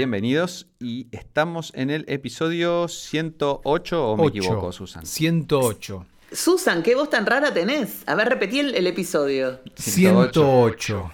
bienvenidos y estamos en el episodio 108 o me Ocho. equivoco, Susan. 108. Susan, ¿qué voz tan rara tenés? A ver, repetí el, el episodio. 108.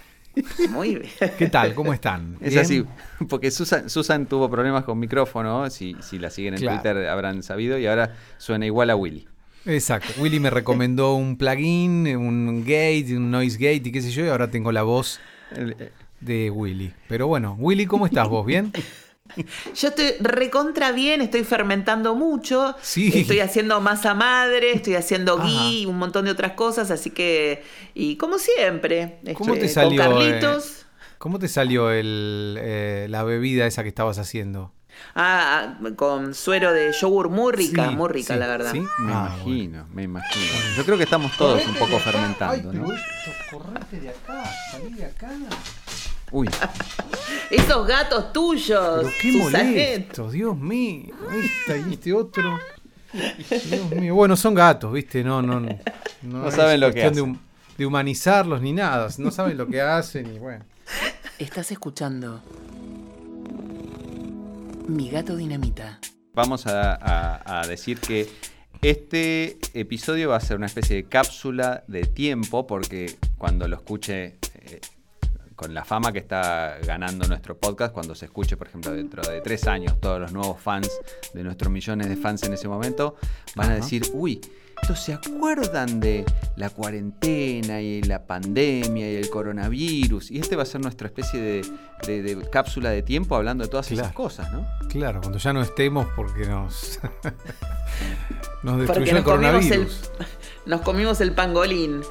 Muy bien. ¿Qué tal? ¿Cómo están? Es ¿Bien? así, porque Susan, Susan tuvo problemas con micrófono, si, si la siguen en Claro. Twitter habrán sabido, y ahora suena igual a Willy. Exacto. Willy me recomendó un plugin, un gate, un noise gate y qué sé yo, y ahora tengo la voz El- de Willy. Pero bueno, Willy, ¿cómo estás vos? ¿Bien? Yo estoy recontra bien, estoy fermentando mucho. Sí. Estoy haciendo masa madre, estoy haciendo ghee, un montón de otras cosas, así que. Y como siempre. ¿Cómo este, te salió, Con Carlitos. ¿Cómo te salió el, eh, la bebida esa que estabas haciendo? Ah, con suero de yogur muy rica, Sí, muy rica, sí, la verdad. ¿sí? me Ah, imagino, me imagino. Yo creo que estamos todos un poco fermentando, ¿no? correte de acá, salí de acá. Uy, Esos gatos tuyos. Pero qué molesto, Dios mío. Esta y este otro. Dios mío. Bueno, son gatos, ¿viste? No, no, no. No es saben lo que de, hacen. hum- de humanizarlos ni nada. No saben lo que hacen y bueno. Estás escuchando. Mi gato dinamita. vamos a, a- a decir que este episodio va a ser una especie de cápsula de tiempo, porque cuando lo escuche, eh, con la fama que está ganando nuestro podcast, cuando se escuche, por ejemplo, dentro de tres años, todos los nuevos fans de nuestros millones de fans en ese momento, van a decir, uy, ¿estos se acuerdan de la cuarentena y la pandemia y el coronavirus? Y este va a ser nuestra especie de, de- de cápsula de tiempo hablando de todas esas Claro. cosas, ¿no? Claro, cuando ya no estemos porque nos. nos Porque destruyó el nos comimos el, coronavirus. Nos comimos el pangolín.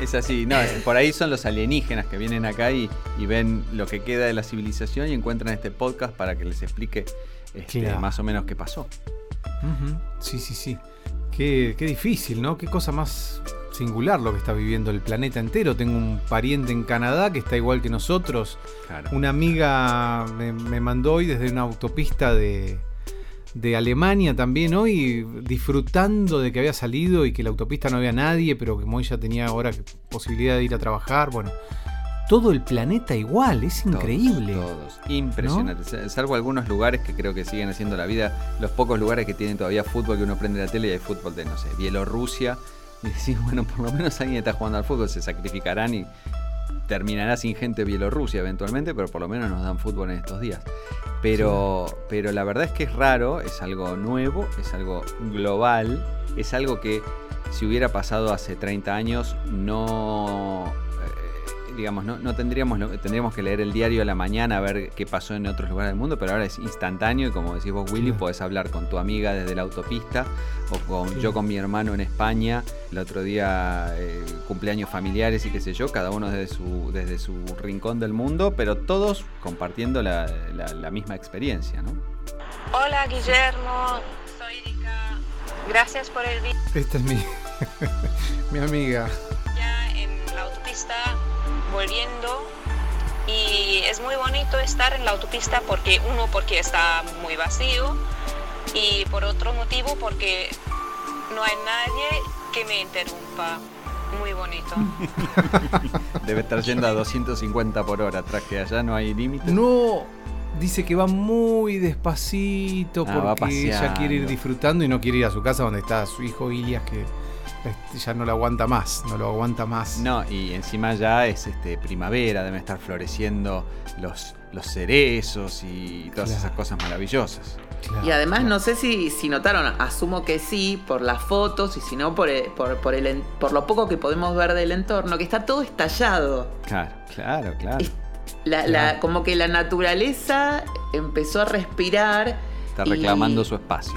Es así, no, por ahí son los alienígenas que vienen acá y, y ven lo que queda de la civilización y encuentran este podcast para que les explique este, Claro. más o menos qué pasó. Sí, sí, sí. Qué, qué difícil, ¿no? Qué cosa más singular lo que está viviendo el planeta entero. Tengo un pariente en Canadá que está igual que nosotros. Claro. Una amiga me, me mandó hoy desde una autopista de, de Alemania también hoy, disfrutando de que había salido y que la autopista no había nadie, pero que como ella tenía ahora posibilidad de ir a trabajar. Bueno, todo el planeta igual, es Todos, increíble. Todos, impresionante. Sa- Salvo algunos lugares que creo que siguen haciendo la vida, los pocos lugares que tienen todavía fútbol, que uno prende la tele y hay fútbol de, no sé, Bielorrusia. Y decís, bueno, por lo menos alguien está jugando al fútbol, se sacrificarán y terminará sin gente Bielorrusia eventualmente, pero por lo menos nos dan fútbol en estos días. Pero, pero la verdad es que es raro, es algo nuevo, es algo global, es algo que si hubiera pasado hace 30 años no digamos no, no tendríamos lo- tendríamos que leer el diario a la mañana a ver qué pasó en otros lugares del mundo pero ahora es instantáneo y como decís vos Willy Claro. podés hablar con tu amiga desde la autopista o con Sí. yo con mi hermano en España el otro día eh, cumpleaños familiares y qué sé yo cada uno desde su desde su rincón del mundo pero todos compartiendo la, la- la misma experiencia ¿no? Hola Guillermo, soy Erika. Gracias por el día Esta es mi, mi amiga. en la autopista volviendo y es muy bonito estar en la autopista porque uno porque está muy vacío y por otro motivo porque no hay nadie que me interrumpa. Muy bonito. debe estar yendo a 250 por hora tras que allá no hay límite No, dice que va muy despacito Ah, porque ella quiere ir disfrutando y no quiere ir a su casa donde está su hijo Ilias que ya no lo aguanta más, no lo aguanta más. No, y encima ya es este primavera, deben estar floreciendo los, los cerezos y todas Claro. esas cosas maravillosas. Claro, Y además, claro. no sé si, si notaron, asumo que sí, por las fotos y si no, por, el- por, por, el, en- por lo poco que podemos ver del entorno, que está todo estallado. Claro, claro, claro. La, la- como que la naturaleza empezó a respirar. Está y- reclamando su espacio.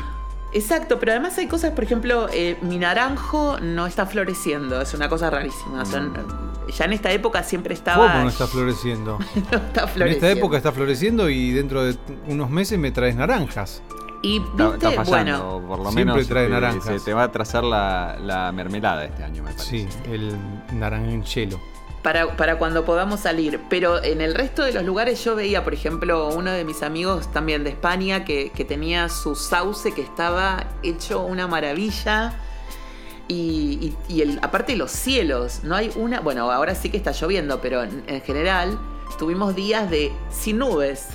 Exacto, pero además hay cosas, por ejemplo, eh, mi naranjo no está floreciendo, es una cosa rarísima. Mm. ya en esta época siempre estaba. ¿Cómo no está floreciendo? no está en floreciendo. esta época está floreciendo y dentro de unos meses me traes naranjas. Y viste, está fallando, bueno, por lo siempre menos trae este, naranjas. se te va a atrasar la, la mermelada este año, me parece. Sí, el naranjelo. Para, para cuando podamos salir. Pero en el resto de los lugares yo veía, por ejemplo, uno de mis amigos también de España que, que tenía su sauce que estaba hecho una maravilla. Y, y- y el, aparte los cielos, no hay una. Bueno, ahora sí que está lloviendo, pero en, en general tuvimos días de sin nubes.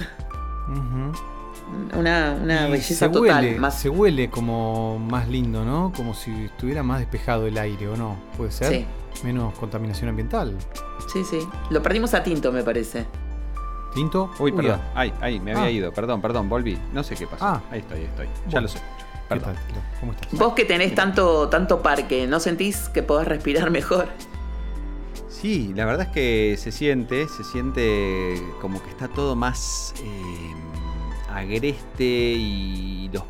Una, una belleza se total. huele, más, se huele como más lindo, ¿no? Como si estuviera más despejado el aire, ¿o no? ¿Puede ser? Sí. Menos contaminación ambiental. sí, sí. Lo perdimos a tinto, me parece. ¿Tinto? Uy, perdón. ah, Ay, ay, me había Ah. ido. Perdón, perdón, volví. No sé qué pasó. Ah. Ahí estoy, ahí estoy. Ya Bueno. lo sé. ¿Qué Perdón. tal? Tilo? ¿Cómo estás? Vos que tenés tanto, tanto parque, ¿no sentís que podés respirar mejor? Sí, la verdad es que se siente, se siente como que está todo más eh, agreste y los,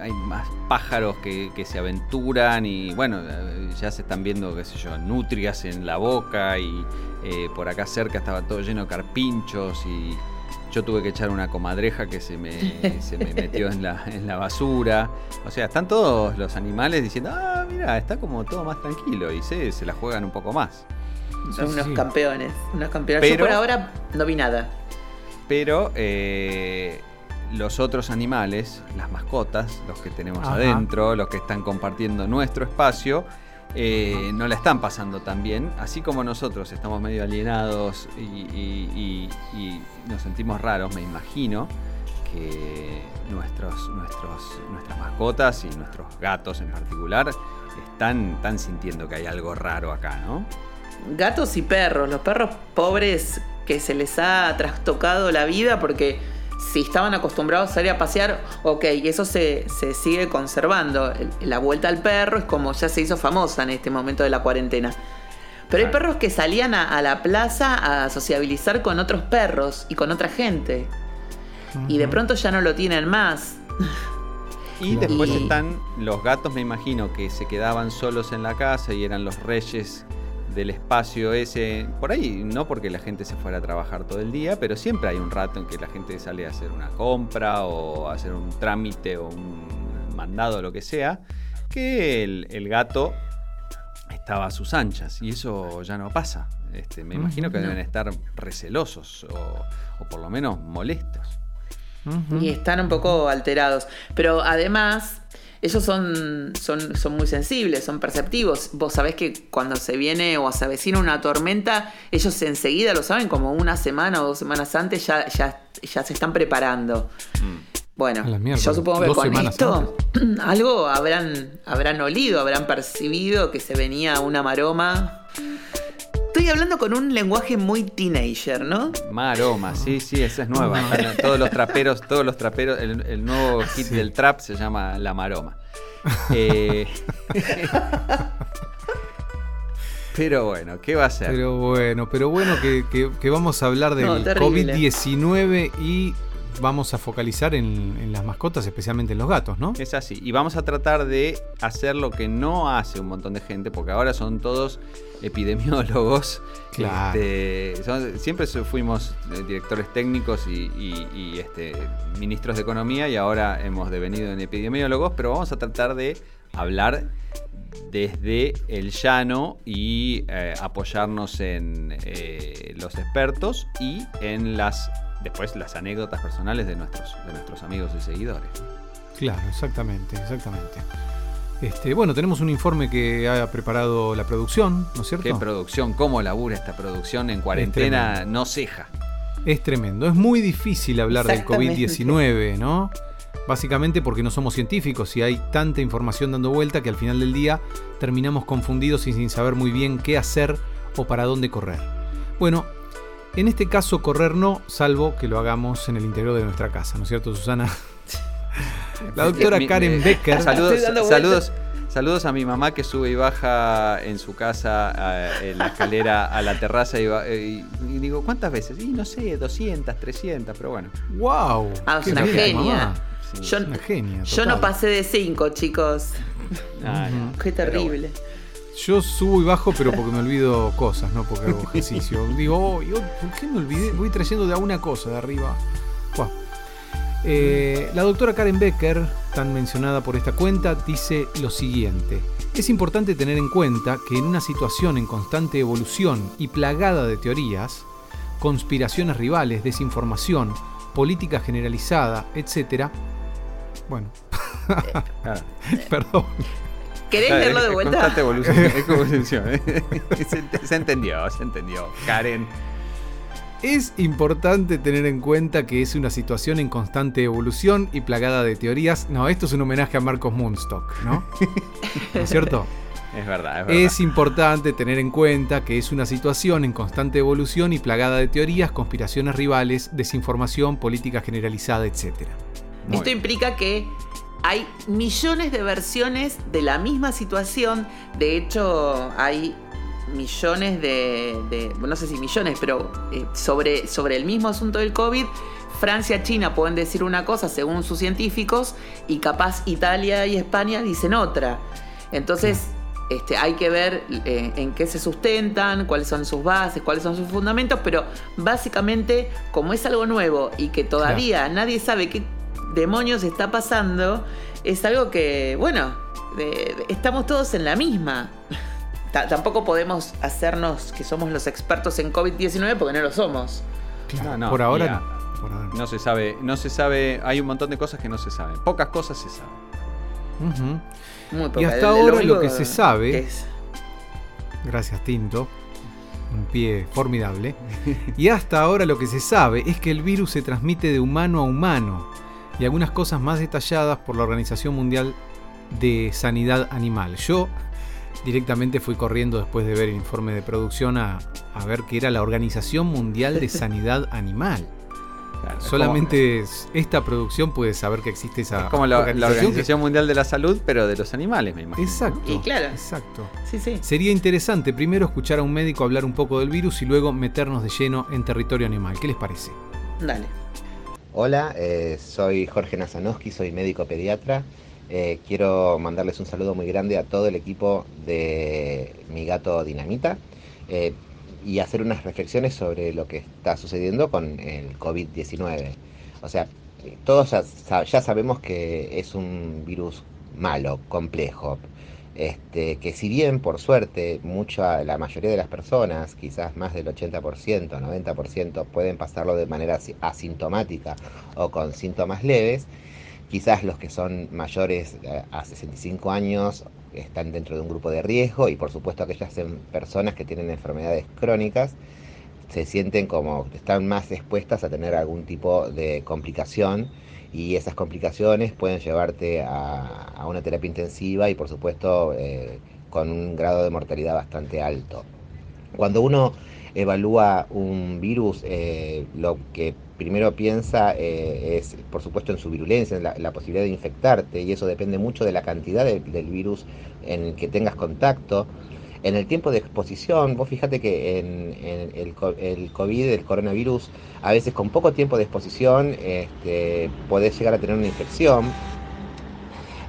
hay más pájaros que, que se aventuran y bueno, eh, ya se están viendo, qué sé yo, nutrias en la boca y eh, por acá cerca estaba todo lleno de carpinchos y yo tuve que echar una comadreja que se me, se me metió en la, en la basura. O sea, están todos los animales diciendo, ah, mira, está como todo más tranquilo y se, se la juegan un poco más. Son Sí, unos sí. campeones. Unos campeones. Pero- Yo por ahora no vi nada. Pero eh, los otros animales, las mascotas, los que tenemos Ajá. adentro, los que están compartiendo nuestro espacio, eh, no la están pasando tan bien. Así como nosotros estamos medio alienados y, y- y- y nos sentimos raros, me imagino que nuestros, nuestros, nuestras mascotas y nuestros gatos en particular están, están sintiendo que hay algo raro acá, ¿no? Gatos y perros. Los perros pobres que se les ha trastocado la vida porque si estaban acostumbrados a salir a pasear, ok, y eso se, se sigue conservando. La vuelta al perro es como ya se hizo famosa en este momento de la cuarentena. Pero hay perros que salían a, a la plaza a sociabilizar con otros perros y con otra gente. Y de pronto ya no lo tienen más. Y Y- después están los gatos, me imagino, que se quedaban solos en la casa y eran los reyes del espacio ese. Por ahí, no porque la gente se fuera a trabajar todo el día, pero siempre hay un rato en que la gente sale a hacer una compra o a hacer un trámite o un mandado o lo que sea, que el, el gato estaba a sus anchas y eso ya no pasa. Este, me imagino que deben estar recelosos o, o por lo menos molestos. Y están un poco alterados. Pero además, ellos son, son, son muy sensibles, son perceptivos. Vos sabés que cuando se viene o se avecina una tormenta, ellos enseguida lo saben, como una semana o dos semanas antes ya, ya, ya se están preparando. Mm. Bueno, yo supongo que dos con esto algo habrán, habrán olido, habrán percibido que se venía una maroma. Estoy hablando con un lenguaje muy teenager, ¿no? Maroma, sí, sí, esa es nueva. Todos los traperos, todos los traperos, el, el nuevo hit Sí. del trap se llama La Maroma. Eh, pero bueno, ¿qué va a ser? Pero bueno, pero bueno que, que- que vamos a hablar del No, terrible. COVID-19 y vamos a focalizar en, en las mascotas, especialmente en los gatos, ¿no? Es así. Y vamos a tratar de hacer lo que no hace un montón de gente, porque ahora son todos epidemiólogos. Claro. Este, son- siempre fuimos eh, directores técnicos y, y- y, este, ministros de economía y ahora hemos devenido en epidemiólogos, pero vamos a tratar de hablar desde el llano y eh, apoyarnos en eh, los expertos y en las después las anécdotas personales de nuestros, de nuestros amigos y seguidores. Claro, exactamente, exactamente. Este, bueno, tenemos un informe que ha preparado la producción, ¿no es cierto? Qué producción, cómo labura esta producción en cuarentena, no ceja. Es tremendo. Es muy difícil hablar del Exactamente. COVID-19, ¿no? Básicamente porque no somos científicos y hay tanta información dando vuelta que al final del día terminamos confundidos y sin saber muy bien qué hacer o para dónde correr. Bueno, en este caso correr no, salvo que lo hagamos en el interior de nuestra casa, ¿no es cierto, Susana? La doctora Mi- Karen mi- Becker. Saludos, saludos, saludos a mi mamá que sube y baja en su casa eh, en la escalera a la terraza y, va- eh, y- y digo, ¿cuántas veces? Y no sé, 200, 300, pero bueno. ¡Wow! Ah, es una bien, genia. Sí. Yo, Una genia. yo no pasé de 5, chicos. Ah, no, Qué pero terrible. Yo subo y bajo, pero porque me olvido cosas, no porque hago ejercicio. Digo, oh, yo, ¿por qué me olvidé? Voy trayendo de a una cosa de arriba. Buah. Eh, la doctora Karen Becker, tan mencionada por esta cuenta, dice lo siguiente. Es importante tener en cuenta que en una situación en constante evolución y plagada de teorías, conspiraciones rivales, desinformación, política generalizada, etc. Bueno, Claro. perdón. ¿Querés Claro, leerlo es- de vuelta? constante evolución, es evolución, ¿eh? se, se entendió, se entendió. Karen. Es importante tener en cuenta que es una situación en constante evolución y plagada de teorías. No, esto es un homenaje a Marcos Moonstock, ¿no? ¿No es cierto? Es verdad, es verdad. Es importante tener en cuenta que es una situación en constante evolución y plagada de teorías, conspiraciones rivales, desinformación, política generalizada, etc. Muy Esto bien. implica que hay millones de versiones de la misma situación. De hecho, hay millones de, de- no sé si millones, pero eh, sobre, sobre el mismo asunto del COVID. Francia, China pueden decir una cosa según sus científicos y capaz Italia y España dicen otra. Entonces, este, hay que ver eh, en qué se sustentan, cuáles son sus bases, cuáles son sus fundamentos, pero básicamente, como es algo nuevo y que todavía nadie sabe qué demonios está pasando, es algo que, bueno, de- de- estamos todos en la misma. Ta- tampoco podemos hacernos que somos los expertos en COVID-19 porque no lo somos. No, no, Por ahora mira, no. Por ahora no. No se sabe, no se sabe, hay un montón de cosas que no se saben. Pocas cosas se saben. Muy Y hasta ahora lo que se sabe- es- Gracias, Tinto. Un pie formidable. Y hasta ahora lo que se sabe es que el virus se transmite de humano a humano y algunas cosas más detalladas por la Organización Mundial de Sanidad Animal. Yo directamente fui corriendo después de ver el informe de producción a, a ver que era la Organización Mundial de Sanidad Animal. Claro, Solamente es- esta producción puede saber que existe esa como, es como la, la organización que- Mundial de la Salud, pero de los animales, me imagino. Exacto. Y claro. Exacto. Sí, sí. Sería interesante primero escuchar a un médico hablar un poco del virus y luego meternos de lleno en territorio animal. ¿Qué les parece? Dale. Hola, eh, soy Jorge Nazanowski, soy médico pediatra. Eh, quiero mandarles un saludo muy grande a todo el equipo de Mi Gato Dinamita eh, y hacer unas reflexiones sobre lo que está sucediendo con el COVID-19. O sea, todos ya sabemos que es un virus malo, complejo. Este, que si bien por suerte mucha, la mayoría de las personas, quizás más del 80%, 90%, pueden pasarlo de manera asi- asintomática o con síntomas leves, quizás los que son mayores eh, a 65 años están dentro de un grupo de riesgo y por supuesto aquellas em- personas que tienen enfermedades crónicas se sienten como están más expuestas a tener algún tipo de complicación y esas complicaciones pueden llevarte a, a una terapia intensiva y por supuesto eh, con un grado de mortalidad bastante alto. Cuando uno evalúa un virus, eh, lo que primero piensa eh, es, por supuesto, en su virulencia, en la, posibilidad de infectarte, y eso depende mucho de la cantidad de- del virus en el que tengas contacto. En el tiempo de exposición, vos fíjate que en, en el, el COVID, el coronavirus, a veces con poco tiempo de exposición este, podés llegar a tener una infección.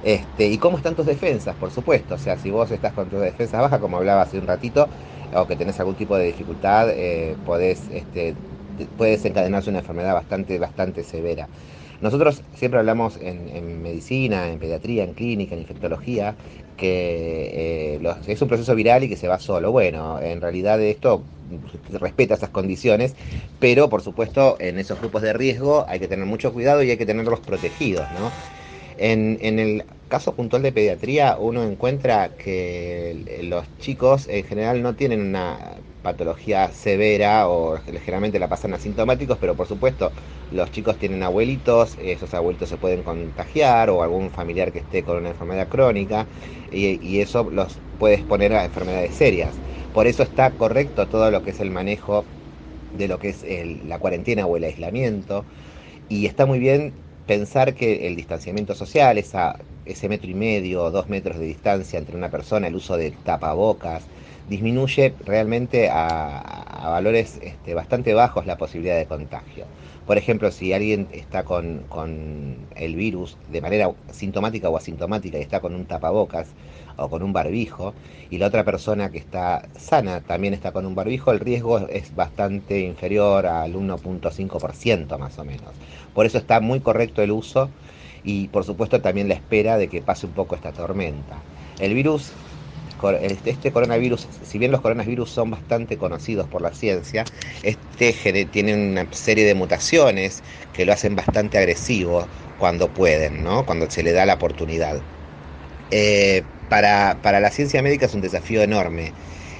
Este, ¿Y cómo están tus defensas? Por supuesto, o sea, si vos estás con tus defensas bajas, como hablaba hace un ratito, o que tenés algún tipo de dificultad, eh, podés, este, te- puede desencadenarse una enfermedad bastante, bastante severa. Nosotros siempre hablamos en, medicina, en pediatría, en clínica, en infectología, que eh, es un proceso viral y que se va solo. Bueno, en realidad esto respeta esas condiciones, pero por supuesto en esos grupos de riesgo hay que tener mucho cuidado y hay que tenerlos protegidos, ¿no? En, el caso puntual de pediatría, uno encuentra que los chicos en general no tienen una patología severa o generalmente la pasan asintomáticos, pero por supuesto los chicos tienen abuelitos, esos abuelitos se pueden contagiar o algún familiar que esté con una enfermedad crónica y, y eso los puede exponer a enfermedades serias. Por eso está correcto todo lo que es el manejo de lo que es el- la cuarentena o el aislamiento y está muy bien pensar que el distanciamiento social, esa, ese metro y medio o dos metros de distancia entre una persona, el uso de tapabocas, disminuye realmente a, valores este, bastante bajos la posibilidad de contagio. Por ejemplo, si alguien está con, con el virus de manera sintomática o asintomática y está con un tapabocas o con un barbijo, y la otra persona que está sana también está con un barbijo, el riesgo es bastante inferior al 1.5% más o menos. Por eso está muy correcto el uso y por supuesto también la espera de que pase un poco esta tormenta. El virus, este este coronavirus, si bien los coronavirus son bastante conocidos por la ciencia, este tiene una serie de mutaciones que lo hacen bastante agresivo cuando pueden, ¿no? cuando se le da la oportunidad. Eh, para, para la ciencia médica es un desafío enorme.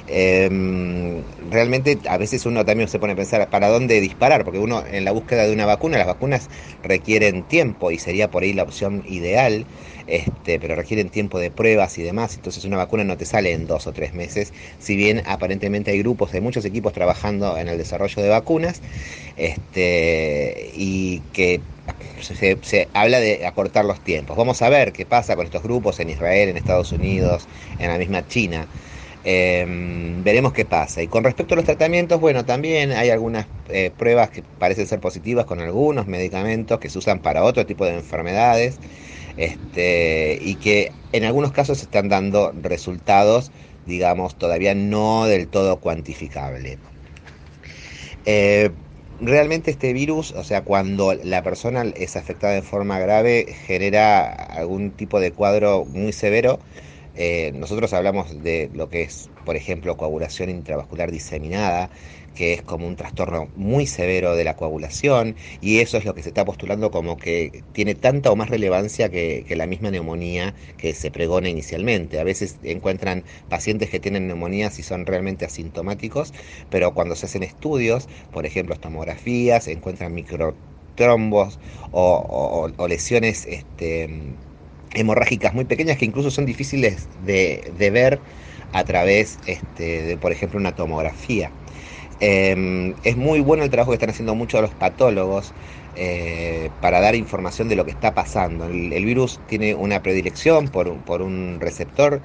Em, realmente a veces uno también se pone a pensar para dónde disparar, porque uno en la búsqueda de una vacuna, las vacunas requieren tiempo y sería por ahí la opción ideal, este, pero requieren tiempo de pruebas y demás, entonces una vacuna no te sale en dos o tres meses, si bien aparentemente hay grupos de muchos equipos trabajando en el desarrollo de vacunas, este, y que se, habla de acortar los tiempos. Vamos a ver qué pasa con estos grupos en Israel, en Estados Unidos, en la misma China. Eh, veremos qué pasa. Y con respecto a los tratamientos, bueno, también hay algunas eh, pruebas que parecen ser positivas con algunos medicamentos que se usan para otro tipo de enfermedades este, y que en algunos casos están dando resultados, digamos, todavía no del todo cuantificable. Eh, realmente este virus, o sea, cuando la persona es afectada de forma grave, genera algún tipo de cuadro muy severo eh, nosotros hablamos de lo que es, por ejemplo, coagulación intravascular diseminada, que es como un trastorno muy severo de la coagulación, y eso es lo que se está postulando como que tiene tanta o más relevancia que, la misma neumonía que se pregona inicialmente. A veces encuentran pacientes que tienen neumonía si son realmente asintomáticos, pero cuando se hacen estudios, por ejemplo, tomografías, encuentran microtrombos o, o lesiones este, hemorrágicas muy pequeñas que incluso son difíciles de, ver a través este, de, por ejemplo, una tomografía. Em, es muy bueno el trabajo que están haciendo muchos los patólogos eh, para dar información de lo que está pasando. El, virus tiene una predilección por, un receptor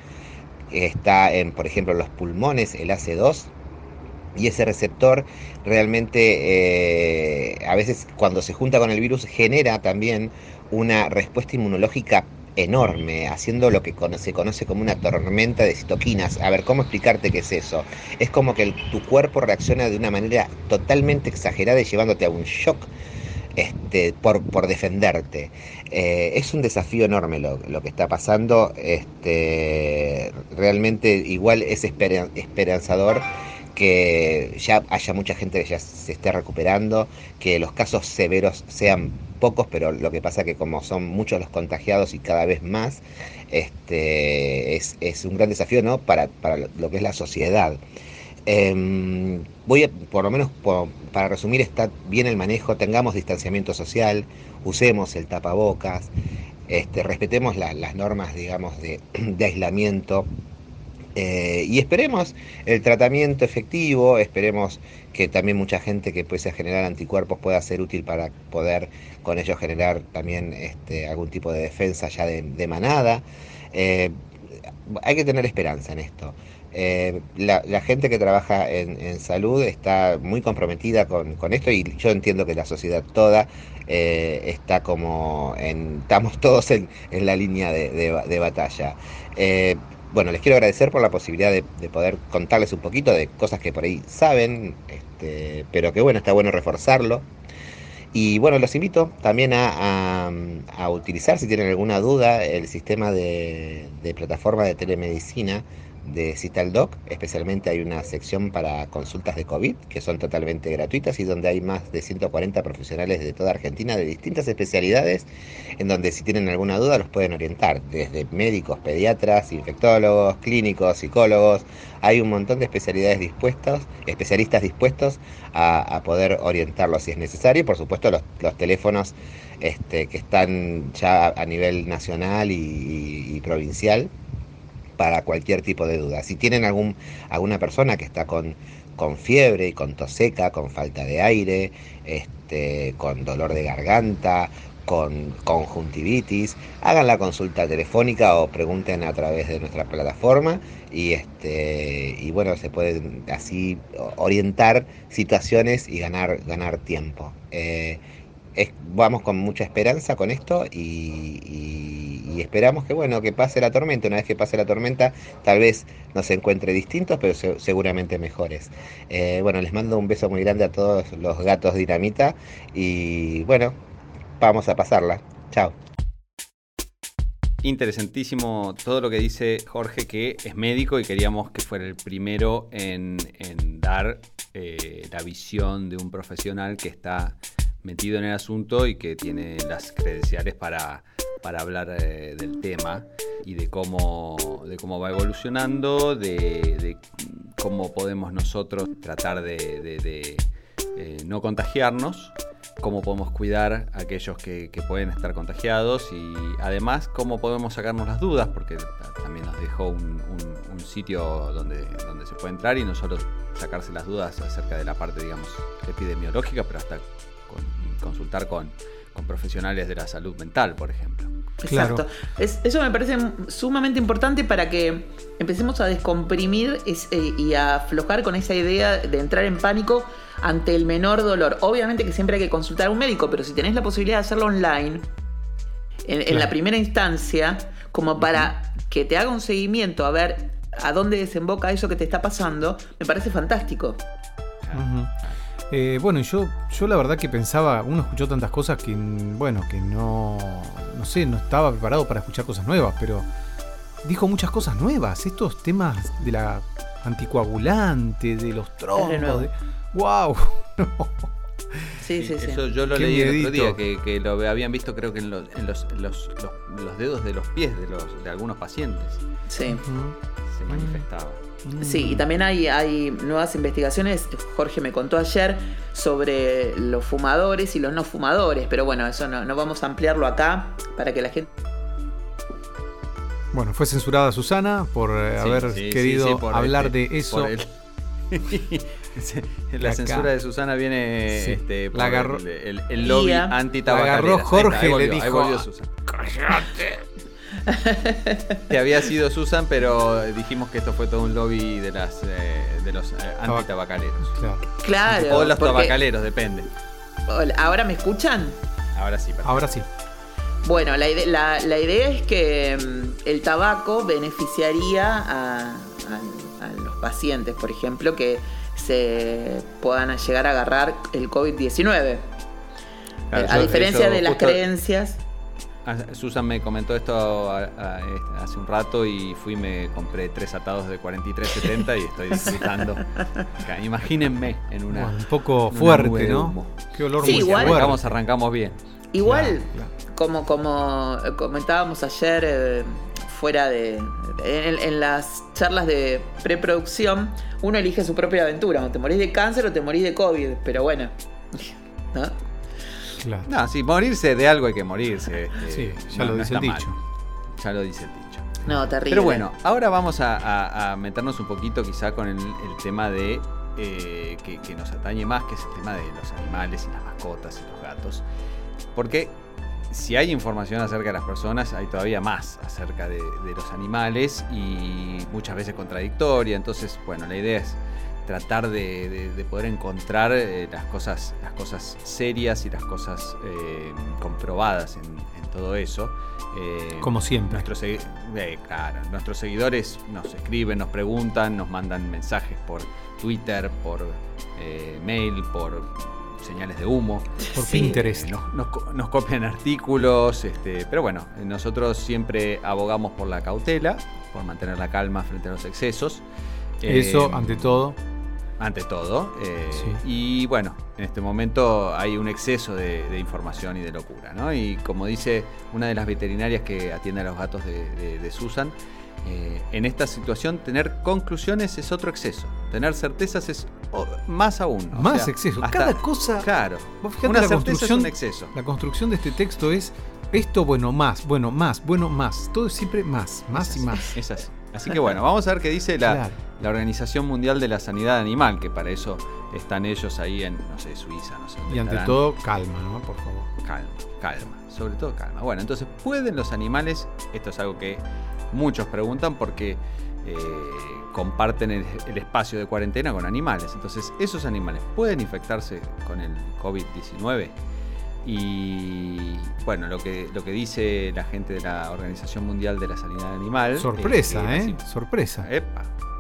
que está en, por ejemplo, los pulmones, el AC2, y ese receptor realmente eh, a veces cuando se junta con el virus genera también una respuesta inmunológica enorme, haciendo lo que se conoce como una tormenta de citoquinas. A ver, ¿cómo explicarte qué es eso? Es como que tu cuerpo reacciona de una manera totalmente exagerada y llevándote a un shock este, por, por defenderte. Eh, es un desafío enorme lo, que está pasando. Este, realmente igual es esperanzador que ya haya mucha gente que ya se esté recuperando, que los casos severos sean pocos, pero lo que pasa que como son muchos los contagiados y cada vez más, este, es, un gran desafío ¿no? para, lo que es la sociedad. Em, voy a, por lo menos para resumir, está bien el manejo, tengamos distanciamiento social, usemos el tapabocas, este, respetemos las normas, digamos, de aislamiento eh, y esperemos el tratamiento efectivo, esperemos que también mucha gente que pueda generar anticuerpos pueda ser útil para poder con ellos generar también este, algún tipo de defensa ya de, manada. Eh, hay que tener esperanza en esto. Eh, la, gente que trabaja en, salud está muy comprometida con, esto y yo entiendo que la sociedad toda está como estamos todos en, la línea de, batalla bueno, les quiero agradecer por la posibilidad de, poder contarles un poquito de cosas que por ahí saben, este, pero que bueno, está bueno reforzarlo. Y bueno, los invito también a, utilizar, si tienen alguna duda, el sistema de, de plataforma de telemedicina de Citaldoc, especialmente hay una sección para consultas de COVID que son totalmente gratuitas y donde hay más de 140 profesionales de toda Argentina de distintas especialidades en donde si tienen alguna duda los pueden orientar, desde médicos, pediatras, infectólogos, clínicos, psicólogos, hay un montón de especialidades dispuestos, especialistas dispuestos a, poder orientarlos si es necesario y por supuesto los, teléfonos este, que están ya a nivel nacional y provincial para cualquier tipo de duda. Si tienen algún, alguna persona que está con, con fiebre, con tos seca, con falta de aire, este, con dolor de garganta, con conjuntivitis, hagan la consulta telefónica o pregunten a través de nuestra plataforma y este y bueno se pueden así orientar situaciones y ganar ganar tiempo. Eh, vamos con mucha esperanza con esto y, esperamos que bueno que pase la tormenta. Una vez que pase la tormenta, tal vez nos encuentre distintos, pero seguramente mejores. Eh, bueno, les mando un beso muy grande a todos los gatos dinamita y bueno, vamos a pasarla. Chao. Interesantísimo todo lo que dice Jorge, que es médico y queríamos que fuera el primero en, dar eh, la visión de un profesional que está metido en el asunto y que tiene las credenciales para, hablar eh, del tema y de cómo, de cómo va evolucionando, de, cómo podemos nosotros tratar de, eh, no contagiarnos, cómo podemos cuidar a aquellos que, pueden estar contagiados y además cómo podemos sacarnos las dudas, porque también nos dejó un, sitio donde, donde se puede entrar y no solo sacarse las dudas acerca de la parte, digamos, epidemiológica, pero hasta consultar con, con profesionales de la salud mental, por ejemplo. Exacto. eso me parece sumamente importante para que empecemos a descomprimir eh, y a aflojar con esa idea de entrar en pánico ante el menor dolor. Obviamente que siempre hay que consultar a un médico, pero si tenés la posibilidad de hacerlo online, en, la primera instancia, como para que te haga un seguimiento a ver a dónde desemboca eso que te está pasando, me parece fantástico. Eh, bueno, yo, yo la verdad que pensaba, uno escuchó tantas cosas que, bueno, que no, no sé, no estaba preparado para escuchar cosas nuevas, pero dijo muchas cosas nuevas. Estos temas de la anticoagulante, de los troncos, de, wow. Sí, sí, sí. Eso yo lo leí el otro día, que, lo habían visto creo que en los, los, dedos de los pies de, los, de algunos pacientes. Sí. Se manifestaba. Sí, y también hay, hay nuevas investigaciones, Jorge me contó ayer, sobre los fumadores y los no fumadores, pero bueno, eso no, vamos a ampliarlo acá para que la gente... Bueno, fue censurada Susana por eh, haber querido hablar de eso. la censura de Susana viene este, por el, lobby anti La agarró Jorge y le dijo: ¡Cállate! que había sido Susan, pero dijimos que esto fue todo un lobby de las eh, de los eh, antitabacaleros. Claro. O los tabacaleros, depende. ¿Ahora me escuchan? Ahora sí. Ahora sí. Bueno, la, idea es que mm, el tabaco beneficiaría a, los pacientes, por ejemplo, que se puedan llegar a agarrar el COVID-19. a diferencia de las creencias. Ah, Susan me comentó esto este, hace un rato y fui me compré tres atados de 43.70 y estoy disfrutando. Imagínense en una. un poco fuerte, ¿no? Qué olor muy igual, arrancamos, arrancamos bien. Igual, como como comentábamos ayer eh, fuera de. En, las charlas de preproducción, uno elige su propia aventura. O te morís de cáncer o te morís de COVID. Pero bueno. ¿no? No, sí, morirse de algo hay que morirse. Este, sí, ya lo dice el dicho. Ya lo dice el dicho. No, terrible. Pero bueno, ahora vamos a, meternos un poquito quizá con el, tema de eh, que, nos atañe más, que es el tema de los animales y las mascotas y los gatos. Porque si hay información acerca de las personas, hay todavía más acerca de, de los animales y muchas veces contradictoria. Entonces, bueno, la idea es tratar de, poder encontrar eh, las, cosas, las cosas serias y las cosas eh, comprobadas en, todo eso. Eh, Como siempre. Nuestros, claro, nuestros seguidores nos escriben, nos preguntan, nos mandan mensajes por Twitter, por mail, por señales de humo. Por Pinterest. Nos, copian artículos, este, pero bueno, nosotros siempre abogamos por la cautela, por mantener la calma frente a los excesos. Eso, ante todo ante todo. Eh, y bueno, en este momento hay un exceso de, información y de locura. ¿no? Y como dice una de las veterinarias que atiende a los gatos de, Susan, eh, en esta situación tener conclusiones es otro exceso. Tener certezas es más aún. Más exceso. Cada cosa. Claro. una certeza es un exceso. La construcción de este texto es esto, bueno, más, bueno, más, bueno, más. Todo es siempre más, más y más. Es así. Así que bueno, vamos a ver qué dice la, Organización Mundial de la Sanidad Animal, que para eso están ellos ahí en, no sé, Suiza, no sé. Y ante todo, calma, ¿no? Por favor. Calma, calma. Sobre todo calma. Bueno, entonces, ¿pueden los animales? Esto es algo que muchos preguntan porque eh, comparten el, espacio de cuarentena con animales. Entonces, ¿esos animales pueden infectarse con el COVID-19? Y bueno, lo que, lo que dice la gente de la Organización Mundial de la Sanidad Animal. Sorpresa, ¿eh? Sorpresa.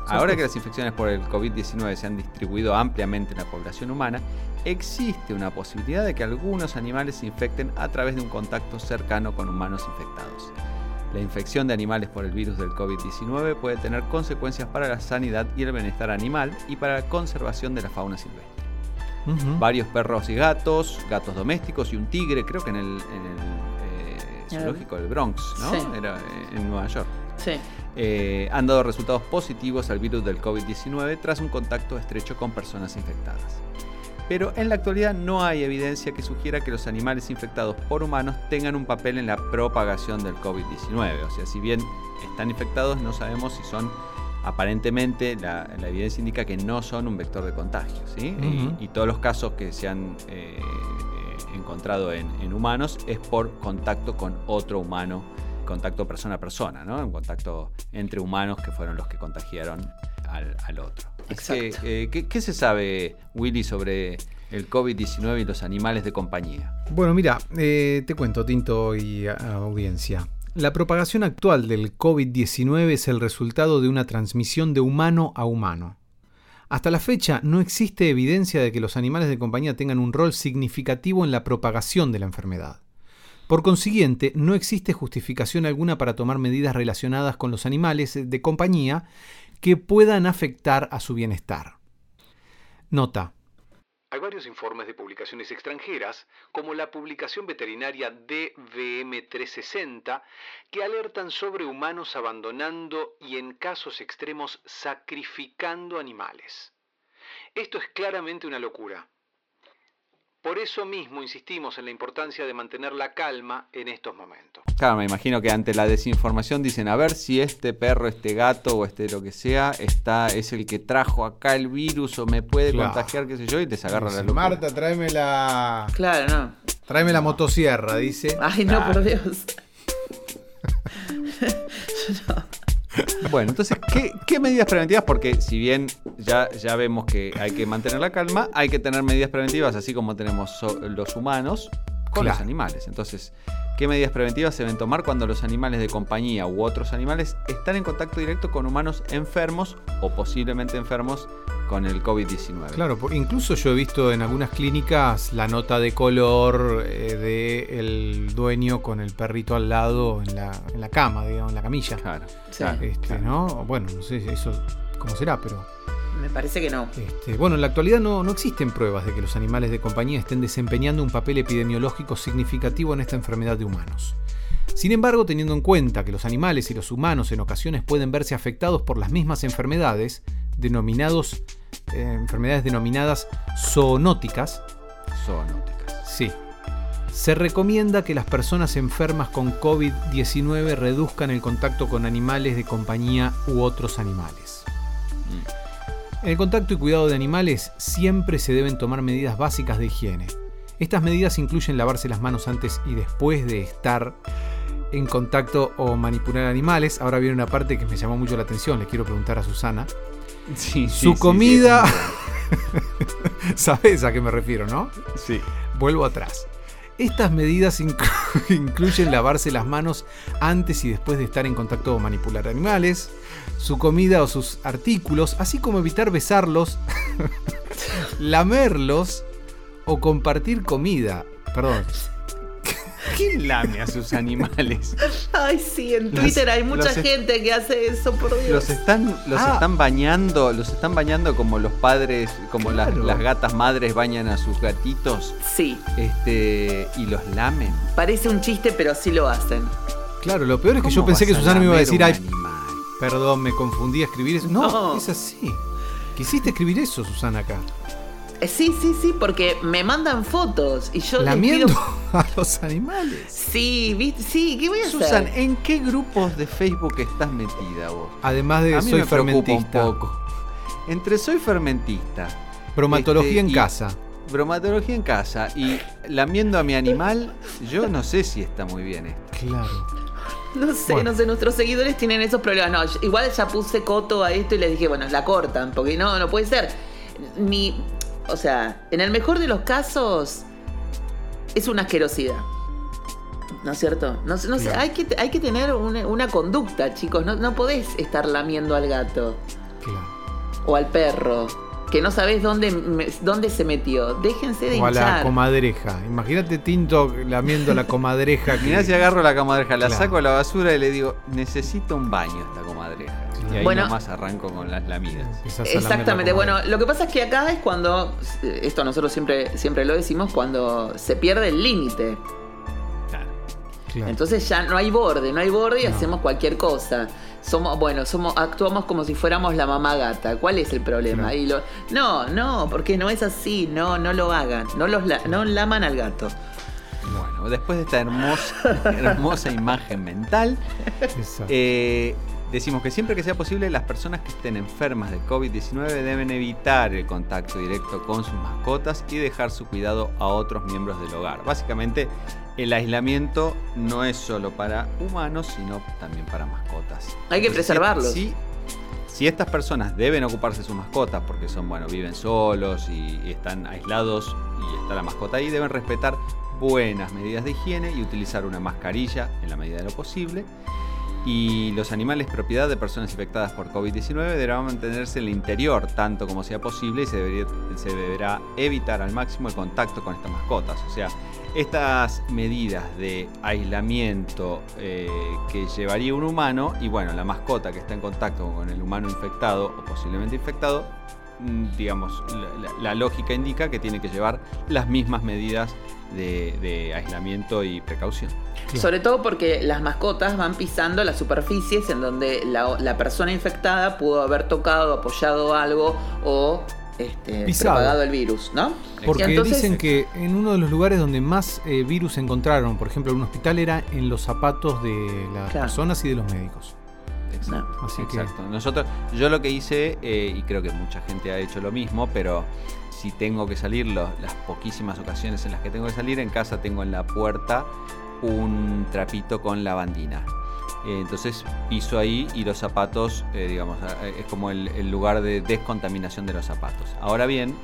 Ahora que las infecciones por el COVID-19 se han distribuido ampliamente en la población humana, existe una posibilidad de que algunos animales se infecten a través de un contacto cercano con humanos infectados. La infección de animales por el virus del COVID-19 puede tener consecuencias para la sanidad y el bienestar animal y para la conservación de la fauna silvestre varios perros y gatos, gatos domésticos y un tigre, creo que en el, en el eh, zoológico del Bronx, ¿no? Era eh, en Nueva York. Sí. eh, han dado resultados positivos al virus del COVID-19 tras un contacto estrecho con personas infectadas. Pero en la actualidad no hay evidencia que sugiera que los animales infectados por humanos tengan un papel en la propagación del COVID-19. O sea, si bien están infectados, no sabemos si son, aparentemente, la, la evidencia indica que no son un vector de contagio. ¿sí? Y, y todos los casos que se han eh, eh, encontrado en, en humanos es por contacto con otro humano, contacto persona a persona, ¿no? Un contacto entre humanos que fueron los que contagiaron al, al otro. Que, Exacto. eh, ¿qué, qué se sabe, Willy, sobre el COVID-19 y los animales de compañía? Bueno, mira, eh, te cuento, Tinto y audiencia. La propagación actual del COVID-19 es el resultado de una transmisión de humano a humano. Hasta la fecha no existe evidencia de que los animales de compañía tengan un rol significativo en la propagación de la enfermedad. Por consiguiente, no existe justificación alguna para tomar medidas relacionadas con los animales de compañía que puedan afectar a su bienestar. Nota. Hay varios informes de publicaciones extranjeras, como la publicación veterinaria DVM360, que alertan sobre humanos abandonando y en casos extremos sacrificando animales. Esto es claramente una locura. Por eso mismo insistimos en la importancia de mantener la calma en estos momentos. Claro, me imagino que ante la desinformación dicen, a ver si este perro, este gato o este lo que sea, está, es el que trajo acá el virus o me puede Claro. contagiar, qué sé yo, y te agarra la locura. Marta, tráeme la. Claro, no. Tráeme la motosierra, dice. Ay, no, por Dios. Bueno, entonces, ¿qué, medidas preventivas? Porque si bien ya, ya vemos que hay que mantener la calma, hay que tener medidas preventivas, así como tenemos los humanos con los animales. Entonces, ¿qué medidas preventivas se deben tomar cuando los animales de compañía u otros animales están en contacto directo con humanos enfermos o posiblemente enfermos con el COVID-19? Claro, incluso yo he visto en algunas clínicas la nota de color eh, del dueño con el perrito al lado en la, en la cama, digamos, en la camilla. Claro, Sí. Este, claro. ¿no? Bueno, no sé eso cómo será, pero. Me parece que no. Este, bueno, en la actualidad no, no existen pruebas de que los animales de compañía estén desempeñando un papel epidemiológico significativo en esta enfermedad de humanos. Sin embargo, teniendo en cuenta que los animales y los humanos en ocasiones pueden verse afectados por las mismas enfermedades, denominados, eh, enfermedades denominadas zoonóticas, Zoonóticas. sí, se recomienda que las personas enfermas con COVID-19 reduzcan el contacto con animales de compañía u otros animales. Mm. En el contacto y cuidado de animales siempre se deben tomar medidas básicas de higiene. Estas medidas incluyen lavarse las manos antes y después de estar en contacto o manipular animales. Ahora viene una parte que me llamó mucho la atención, le quiero preguntar a Susana. Sí, Su sí, comida- sí, ¿Sabes a qué me refiero, no? Sí. Vuelvo atrás. Estas medidas inclu- incluyen lavarse las manos antes y después de estar en contacto o manipular animales, su comida o sus artículos, así como evitar besarlos, lamerlos o compartir comida. Perdón. ¿Quién lame a sus animales? Ay, sí, en Los- Twitter hay mucha gente que hace eso, por Dios. Los están, los Ah. están bañando, los están bañando como los padres, como las, Claro. las gatas madres bañan a sus gatitos, Sí, este, y los lamen. parece un chiste, pero sí lo hacen. Claro, lo peor es que yo ¿Cómo pensé que Susana me iba a decir, ay? Perdón, me confundí a escribir eso. No, No. es así. Quisiste escribir eso, Susana, acá. Eh, Sí, sí, sí, porque me mandan fotos y yo les Lamiendo pido- a los animales. Sí, ¿viste? sí, ¿qué voy a hacer? Susan, ¿en qué grupos de Facebook estás metida vos? Además de a mí soy me preocupa un fermentista. poco. Entre soy fermentista, Bromatología Este, en y- casa. bromatología en casa y lamiendo a mi animal, yo no sé si está muy bien esto. Claro. No sé, Bueno. no sé, nuestros seguidores tienen esos problemas. No, igual ya puse coto a esto y les dije, bueno, la cortan, porque no, no puede ser. Ni, o sea, en el mejor de los casos, es una asquerosidad. ¿No es cierto? No, sé- no sé, hay que, hay que tener una, una conducta, chicos. No, no podés estar lamiendo al gato Claro. o al perro, que no sabés dónde, dónde se metió. Déjense de O a la comadreja. Imagínate Tinto lamiendo la comadreja. que- Mirá si agarro la comadreja, la Claro. saco a la basura y le digo, necesito un baño esta comadreja. Y ahí Bueno. nomás arranco con las lamidas. La Exactamente, bueno, lo que pasa es que acá es cuando, esto nosotros siempre, siempre lo decimos, cuando se pierde el límite. Claro. Entonces ya no hay borde, no hay borde y No. hacemos cualquier cosa. somos, bueno, somos, actuamos como si fuéramos la mamá gata. ¿Cuál es el problema? Y lo, no, no, porque no es así, no, no lo hagan, no los no laman al gato. Bueno, después de esta hermosa, hermosa imagen mental, eh, decimos que siempre que sea posible, las personas que estén enfermas de COVID-19 deben evitar el contacto directo con sus mascotas y dejar su cuidado a otros miembros del hogar. Básicamente, el aislamiento no es solo para humanos, sino también para mascotas. Hay que preservarlos. Si, si, estas personas deben ocuparse de sus mascotas porque son, bueno, viven solos y, y están aislados y está la mascota ahí, deben respetar buenas medidas de higiene y utilizar una mascarilla en la medida de lo posible y los animales propiedad de personas infectadas por COVID-19 deberán mantenerse en el interior tanto como sea posible y se, deberá evitar al máximo el contacto con estas mascotas. O sea, estas medidas de aislamiento eh, que llevaría un humano y bueno, la mascota que está en contacto con el humano infectado o posiblemente infectado, digamos, la, lógica indica que tiene que llevar las mismas medidas de aislamiento y precaución. Sobre todo porque las mascotas van pisando las superficies en donde la, persona infectada pudo haber tocado, apoyado algo o este, propagado el virus, ¿no? Porque dicen que en uno de los lugares donde más eh, virus encontraron, por ejemplo, en un hospital, era en los zapatos de las personas y de los médicos. Exacto. Nosotros, yo lo que hice, eh, y creo que mucha gente ha hecho lo mismo, pero si tengo que salir, las poquísimas ocasiones en las que tengo que salir, en casa tengo en la puerta un trapito con lavandina. Eh, entonces piso ahí y los zapatos, eh, digamos, es como el, lugar de descontaminación de los zapatos. Ahora bien,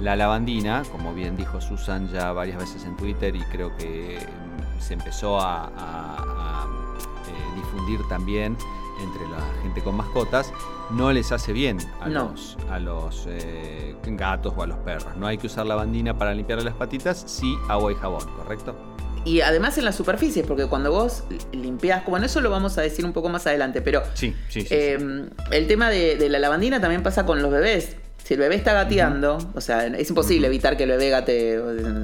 la lavandina, como bien dijo Susan ya varias veces en Twitter y creo que mm, se empezó a, difundir también entre la gente con mascotas, no les hace bien a los, a los gatos o a los perros. No hay que usar lavandina para limpiar las patitas, sí agua y jabón, ¿correcto? Y además en las superficies, porque cuando vos limpias, bueno, eso lo vamos a decir un poco más adelante, pero sí, sí, em, el tema de, la lavandina también pasa con los bebés. Si el bebé está gateando, o sea, es imposible evitar que el bebé gate,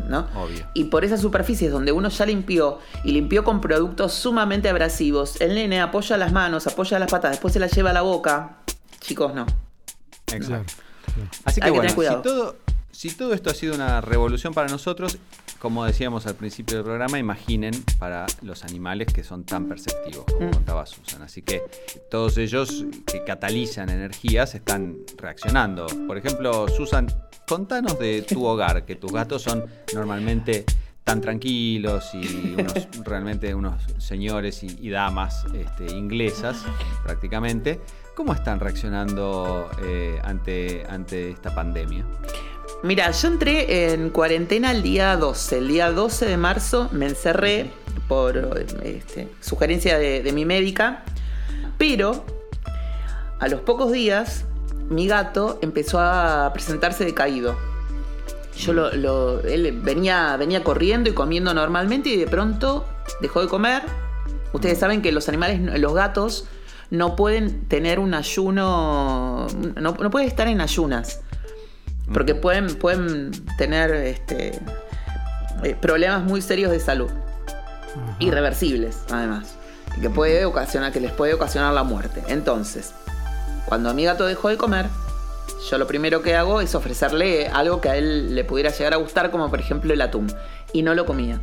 ¿no? Obvio. Y por esas superficies donde uno ya limpió y limpió con productos sumamente abrasivos, el nene apoya las manos, apoya las patas, después se las lleva a la boca. Chicos, no. Exacto. Así que, bueno, si todo, si todo esto ha sido una revolución para nosotros, como decíamos al principio del programa, imaginen para los animales que son tan perceptivos, como mm. contaba Susan. Así que todos ellos que catalizan energías están reaccionando. Por ejemplo, Susan, contanos de tu hogar, que tus gatos son normalmente tan tranquilos y realmente unos señores y, damas este, inglesas prácticamente. ¿Cómo están reaccionando eh, ante, ante esta pandemia? Mira, yo entré en cuarentena el día 12. El día 12 de marzo me encerré por este, sugerencia de, mi médica, pero a los pocos días mi gato empezó a presentarse decaído. Yo lo, él venía, venía corriendo y comiendo normalmente y de pronto dejó de comer. Ustedes saben que los animales, los gatos, no pueden tener un ayuno, no, no pueden estar en ayunas. Porque pueden, pueden tener este, eh, problemas muy serios de salud. Irreversibles, además. Que, puede ocasionar, que les puede ocasionar la muerte. Entonces, cuando mi gato dejó de comer, yo lo primero que hago es ofrecerle algo que a él le pudiera llegar a gustar, como por ejemplo el atún. Y no lo comía.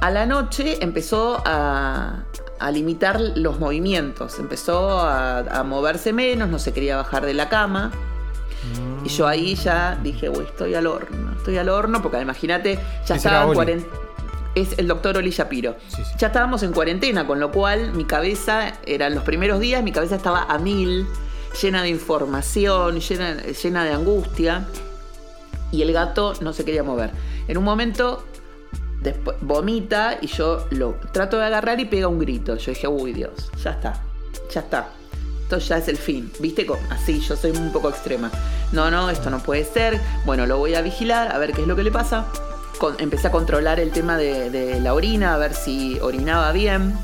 A la noche empezó a, limitar los movimientos, empezó a, moverse menos, no se quería bajar de la cama. Y yo ahí ya dije, uy, estoy al horno, estoy al horno, porque imagínate, ya estaba en cuarentena. Es el doctor Oli Shapiro. Ya estábamos en cuarentena, con lo cual mi cabeza, eran los primeros días, mi cabeza estaba a mil, llena de información, llena, llena de angustia. Y el gato no se quería mover. En un momento después vomita y yo lo trato de agarrar y pega un grito. Yo dije, uy Dios, ya está, ya está esto ya es el fin, ¿viste? Así, yo soy un poco extrema. No, no, esto no puede ser. Bueno, lo voy a vigilar, a ver qué es lo que le pasa. empecé a controlar el tema de, la orina, a ver si orinaba bien.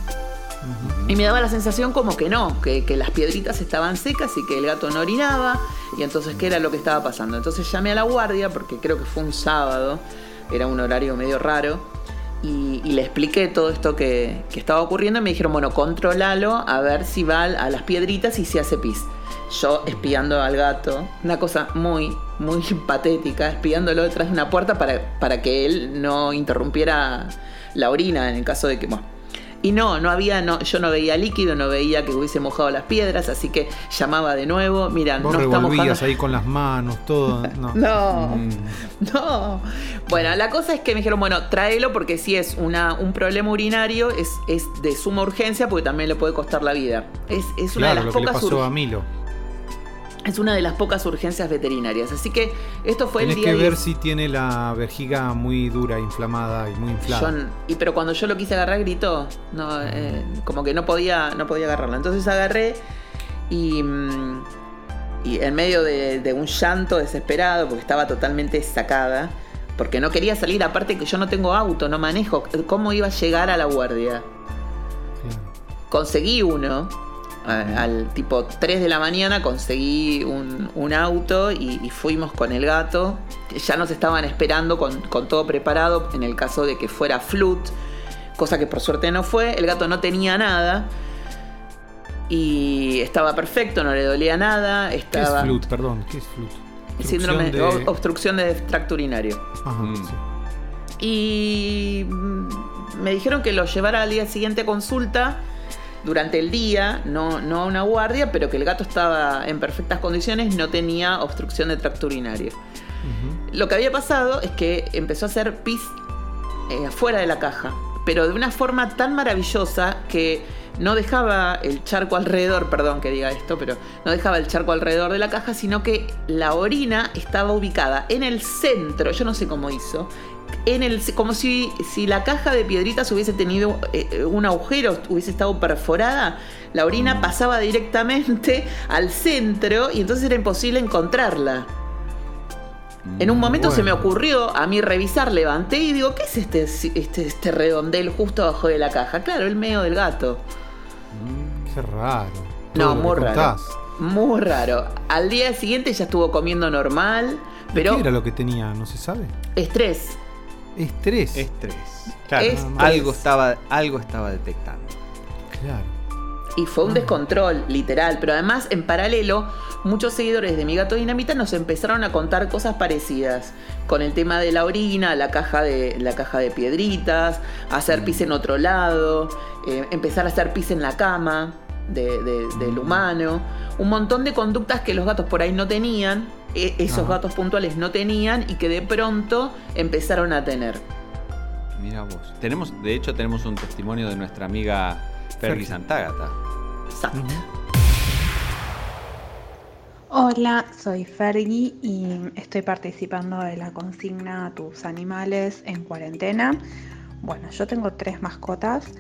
Y me daba la sensación como que no, que, las piedritas estaban secas y que el gato no orinaba. Y entonces, ¿qué era lo que estaba pasando? Entonces llamé a la guardia, porque creo que fue un sábado, era un horario medio raro. Y, le expliqué todo esto que, estaba ocurriendo y me dijeron, bueno, controlalo a ver si va a las piedritas y se hace pis. Yo espiando al gato, una cosa muy, muy patética, espiándolo detrás de una puerta para, para que él no interrumpiera la orina en el caso de que, bueno, y no, no había, no, yo no veía líquido, no veía que hubiese mojado las piedras, así que llamaba de nuevo, mira, no está mojando. ahí con las manos, todo. No. no, mm. no. Bueno, la cosa es que me dijeron, bueno, tráelo porque si es una, un problema urinario, es, es de suma urgencia porque también le puede costar la vida. Es, es una de las lo pocas que le pasó a Milo es una de las pocas urgencias veterinarias. Así que esto fue el día. que ver si tiene la vejiga muy dura, inflamada y muy inflada. y pero cuando yo lo quise agarrar gritó, no, eh, como que no podía, no podía agarrarlo. Entonces agarré y, mm, y en medio de, un llanto desesperado, porque estaba totalmente sacada, porque no quería salir, aparte que yo no tengo auto, no manejo, ¿cómo iba a llegar a la guardia? Conseguí uno al tipo 3 de la mañana conseguí un, auto y, fuimos con el gato. Ya nos estaban esperando con, todo preparado en el caso de que fuera flut, cosa que por suerte no fue. El gato no tenía nada y estaba perfecto, no le dolía nada. Estaba... ¿Qué es flut? Perdón, ¿qué es flut? Síndrome de obstrucción de tracto urinario. Mm. Y mm, me dijeron que lo llevara al día siguiente a consulta durante el día, no, no a una guardia, pero que el gato estaba en perfectas condiciones, no tenía obstrucción de tracto urinario. Lo que había pasado es que empezó a hacer pis eh, afuera de la caja, pero de una forma tan maravillosa que no dejaba el charco alrededor, perdón que diga esto, pero no dejaba el charco alrededor de la caja, sino que la orina estaba ubicada en el centro, yo no sé cómo hizo, en el, como si, si la caja de piedritas hubiese tenido eh, un agujero, hubiese estado perforada, la orina mm. pasaba directamente al centro y entonces era imposible encontrarla. En un momento se me ocurrió a mí revisar, levanté y digo, ¿qué es este, este, este redondel justo abajo de la caja? Claro, el medio del gato. Mm, qué raro. No, muy raro. Muy raro. Al día siguiente ya estuvo comiendo normal, pero... ¿Qué era lo que tenía? ¿No se sabe? Estrés. Estrés. Estrés. Claro, algo estaba, algo estaba detectando. Claro. Y fue un descontrol, literal. Pero además, en paralelo, muchos seguidores de Mi Gato Dinamita nos empezaron a contar cosas parecidas. Con el tema de la orina, la caja de, la caja de piedritas, hacer pis en otro lado, eh, empezar a hacer pis en la cama del mm. humano. Un montón de conductas que los gatos por ahí no tenían e, esos gatos puntuales no tenían y que de pronto empezaron a tener. Mira vos. Tenemos, de hecho, tenemos un testimonio de nuestra amiga Fergie Santagata. Exacto. Hola, soy Fergie y estoy participando de la consigna Tus animales en cuarentena. Bueno, yo tengo tres mascotas.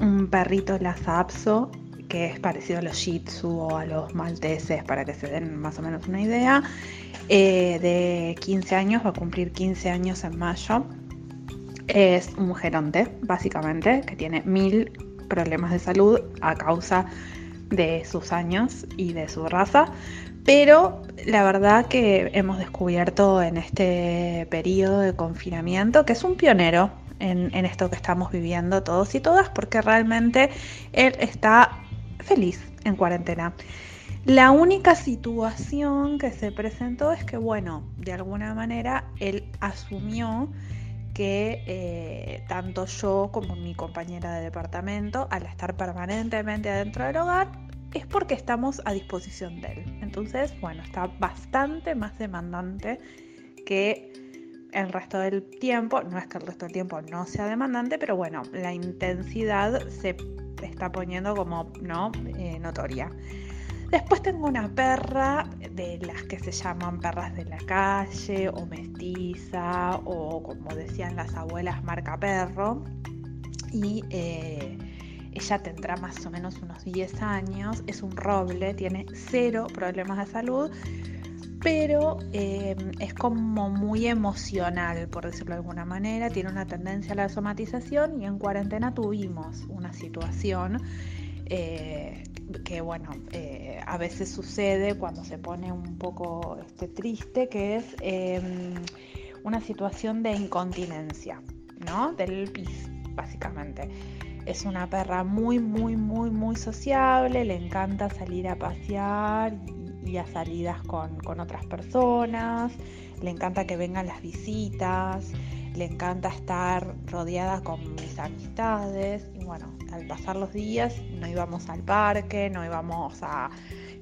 Un perrito Lhasa Apso que es parecido a los Shih Tzu o a los malteses, para que se den más o menos una idea. Eh, de 15 años, va a cumplir 15 años en mayo. Es un geronte, básicamente, que tiene mil problemas de salud a causa de sus años y de su raza. Pero la verdad que hemos descubierto en este periodo de confinamiento que es un pionero en, en, esto que estamos viviendo todos y todas, porque realmente él está feliz en cuarentena. La única situación que se presentó es que, bueno, de alguna manera él asumió que eh, tanto yo como mi compañera de departamento, al estar permanentemente adentro del hogar, es porque estamos a disposición de él. Entonces, bueno, está bastante más demandante que el resto del tiempo. No es que el resto del tiempo no sea demandante, pero bueno, la intensidad se está poniendo como no eh, notoria. Después tengo una perra de las que se llaman perras de la calle o mestiza o como decían las abuelas marca perro. Y eh, ella tendrá más o menos unos 10 años, es un roble, tiene cero problemas de salud pero em, es como muy emocional, por decirlo de alguna manera, tiene una tendencia a la somatización y en cuarentena tuvimos una situación eh, que, bueno, eh, a veces sucede cuando se pone un poco este, triste, que es em, una situación de incontinencia. ¿no? Del pis, básicamente. Es una perra muy, muy, muy, muy sociable, le encanta salir a pasear a salidas con, con otras personas, le encanta que vengan las visitas, le encanta estar rodeada con mis amistades y bueno, al pasar los días no íbamos al parque, no íbamos a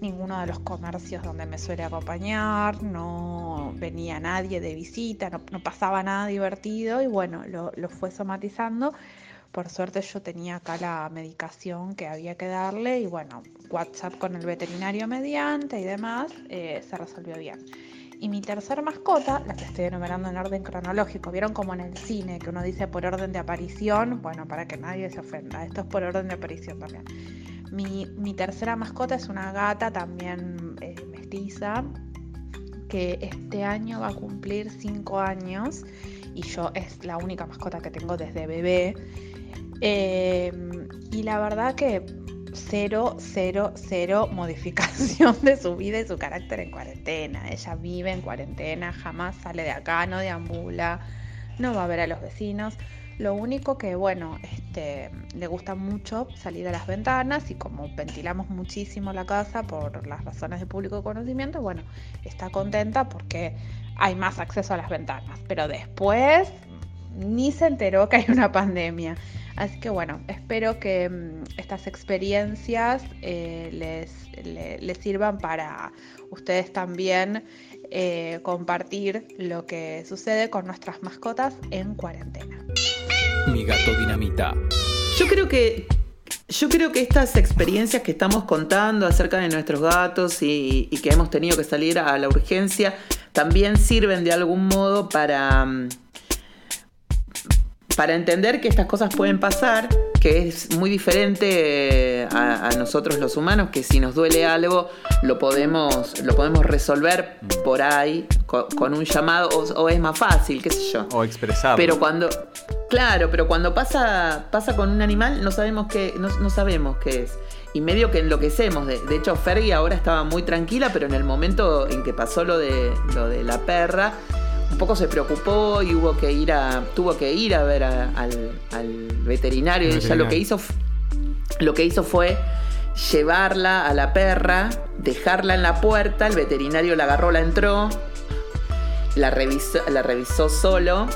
ninguno de los comercios donde me suele acompañar, no venía nadie de visita, no, pasaba nada divertido y bueno, lo, fue somatizando. Por suerte yo tenía acá la medicación que había que darle y bueno, WhatsApp con el veterinario mediante y demás, eh, se resolvió bien. Y mi tercera mascota, la que estoy enumerando en orden cronológico, vieron como en el cine que uno dice por orden de aparición, bueno, para que nadie se ofenda, esto es por orden de aparición también. Mi, tercera mascota es una gata también eh, mestiza, que este año va a cumplir 5 años y yo es la única mascota que tengo desde bebé. Eh, y la verdad que cero, cero, cero modificación de su vida y su carácter en cuarentena. Ella vive en cuarentena, jamás sale de acá, no deambula, no va a ver a los vecinos. Lo único que, bueno, este, le gusta mucho salir a las ventanas y como ventilamos muchísimo la casa por las razones de público conocimiento, bueno, está contenta porque hay más acceso a las ventanas. Pero después ni se enteró que hay una pandemia. Así que bueno, espero que mm, estas experiencias eh, les, les, sirvan para ustedes también eh, compartir lo que sucede con nuestras mascotas en cuarentena. Mi gato dinamita. Yo creo que yo creo que estas experiencias que estamos contando acerca de nuestros gatos y, y, que hemos tenido que salir a la urgencia también sirven de algún modo para, mm, para entender que estas cosas pueden pasar, que es muy diferente a, nosotros los humanos, que si nos duele algo lo podemos, lo podemos resolver por ahí con, un llamado o, es más fácil, qué sé yo. O expresarlo. Pero cuando, claro, pero cuando pasa, pasa con un animal no sabemos qué, no, sabemos qué es y medio que enloquecemos. De, de, hecho, Fergie ahora estaba muy tranquila, pero en el momento en que pasó lo de, lo de la perra, un poco se preocupó y hubo que ir a, tuvo que ir a ver al, veterinario. y ella lo que hizo lo que hizo fue llevarla a la perra, dejarla en la puerta, el veterinario la agarró, la entró, la revisó, la revisó solo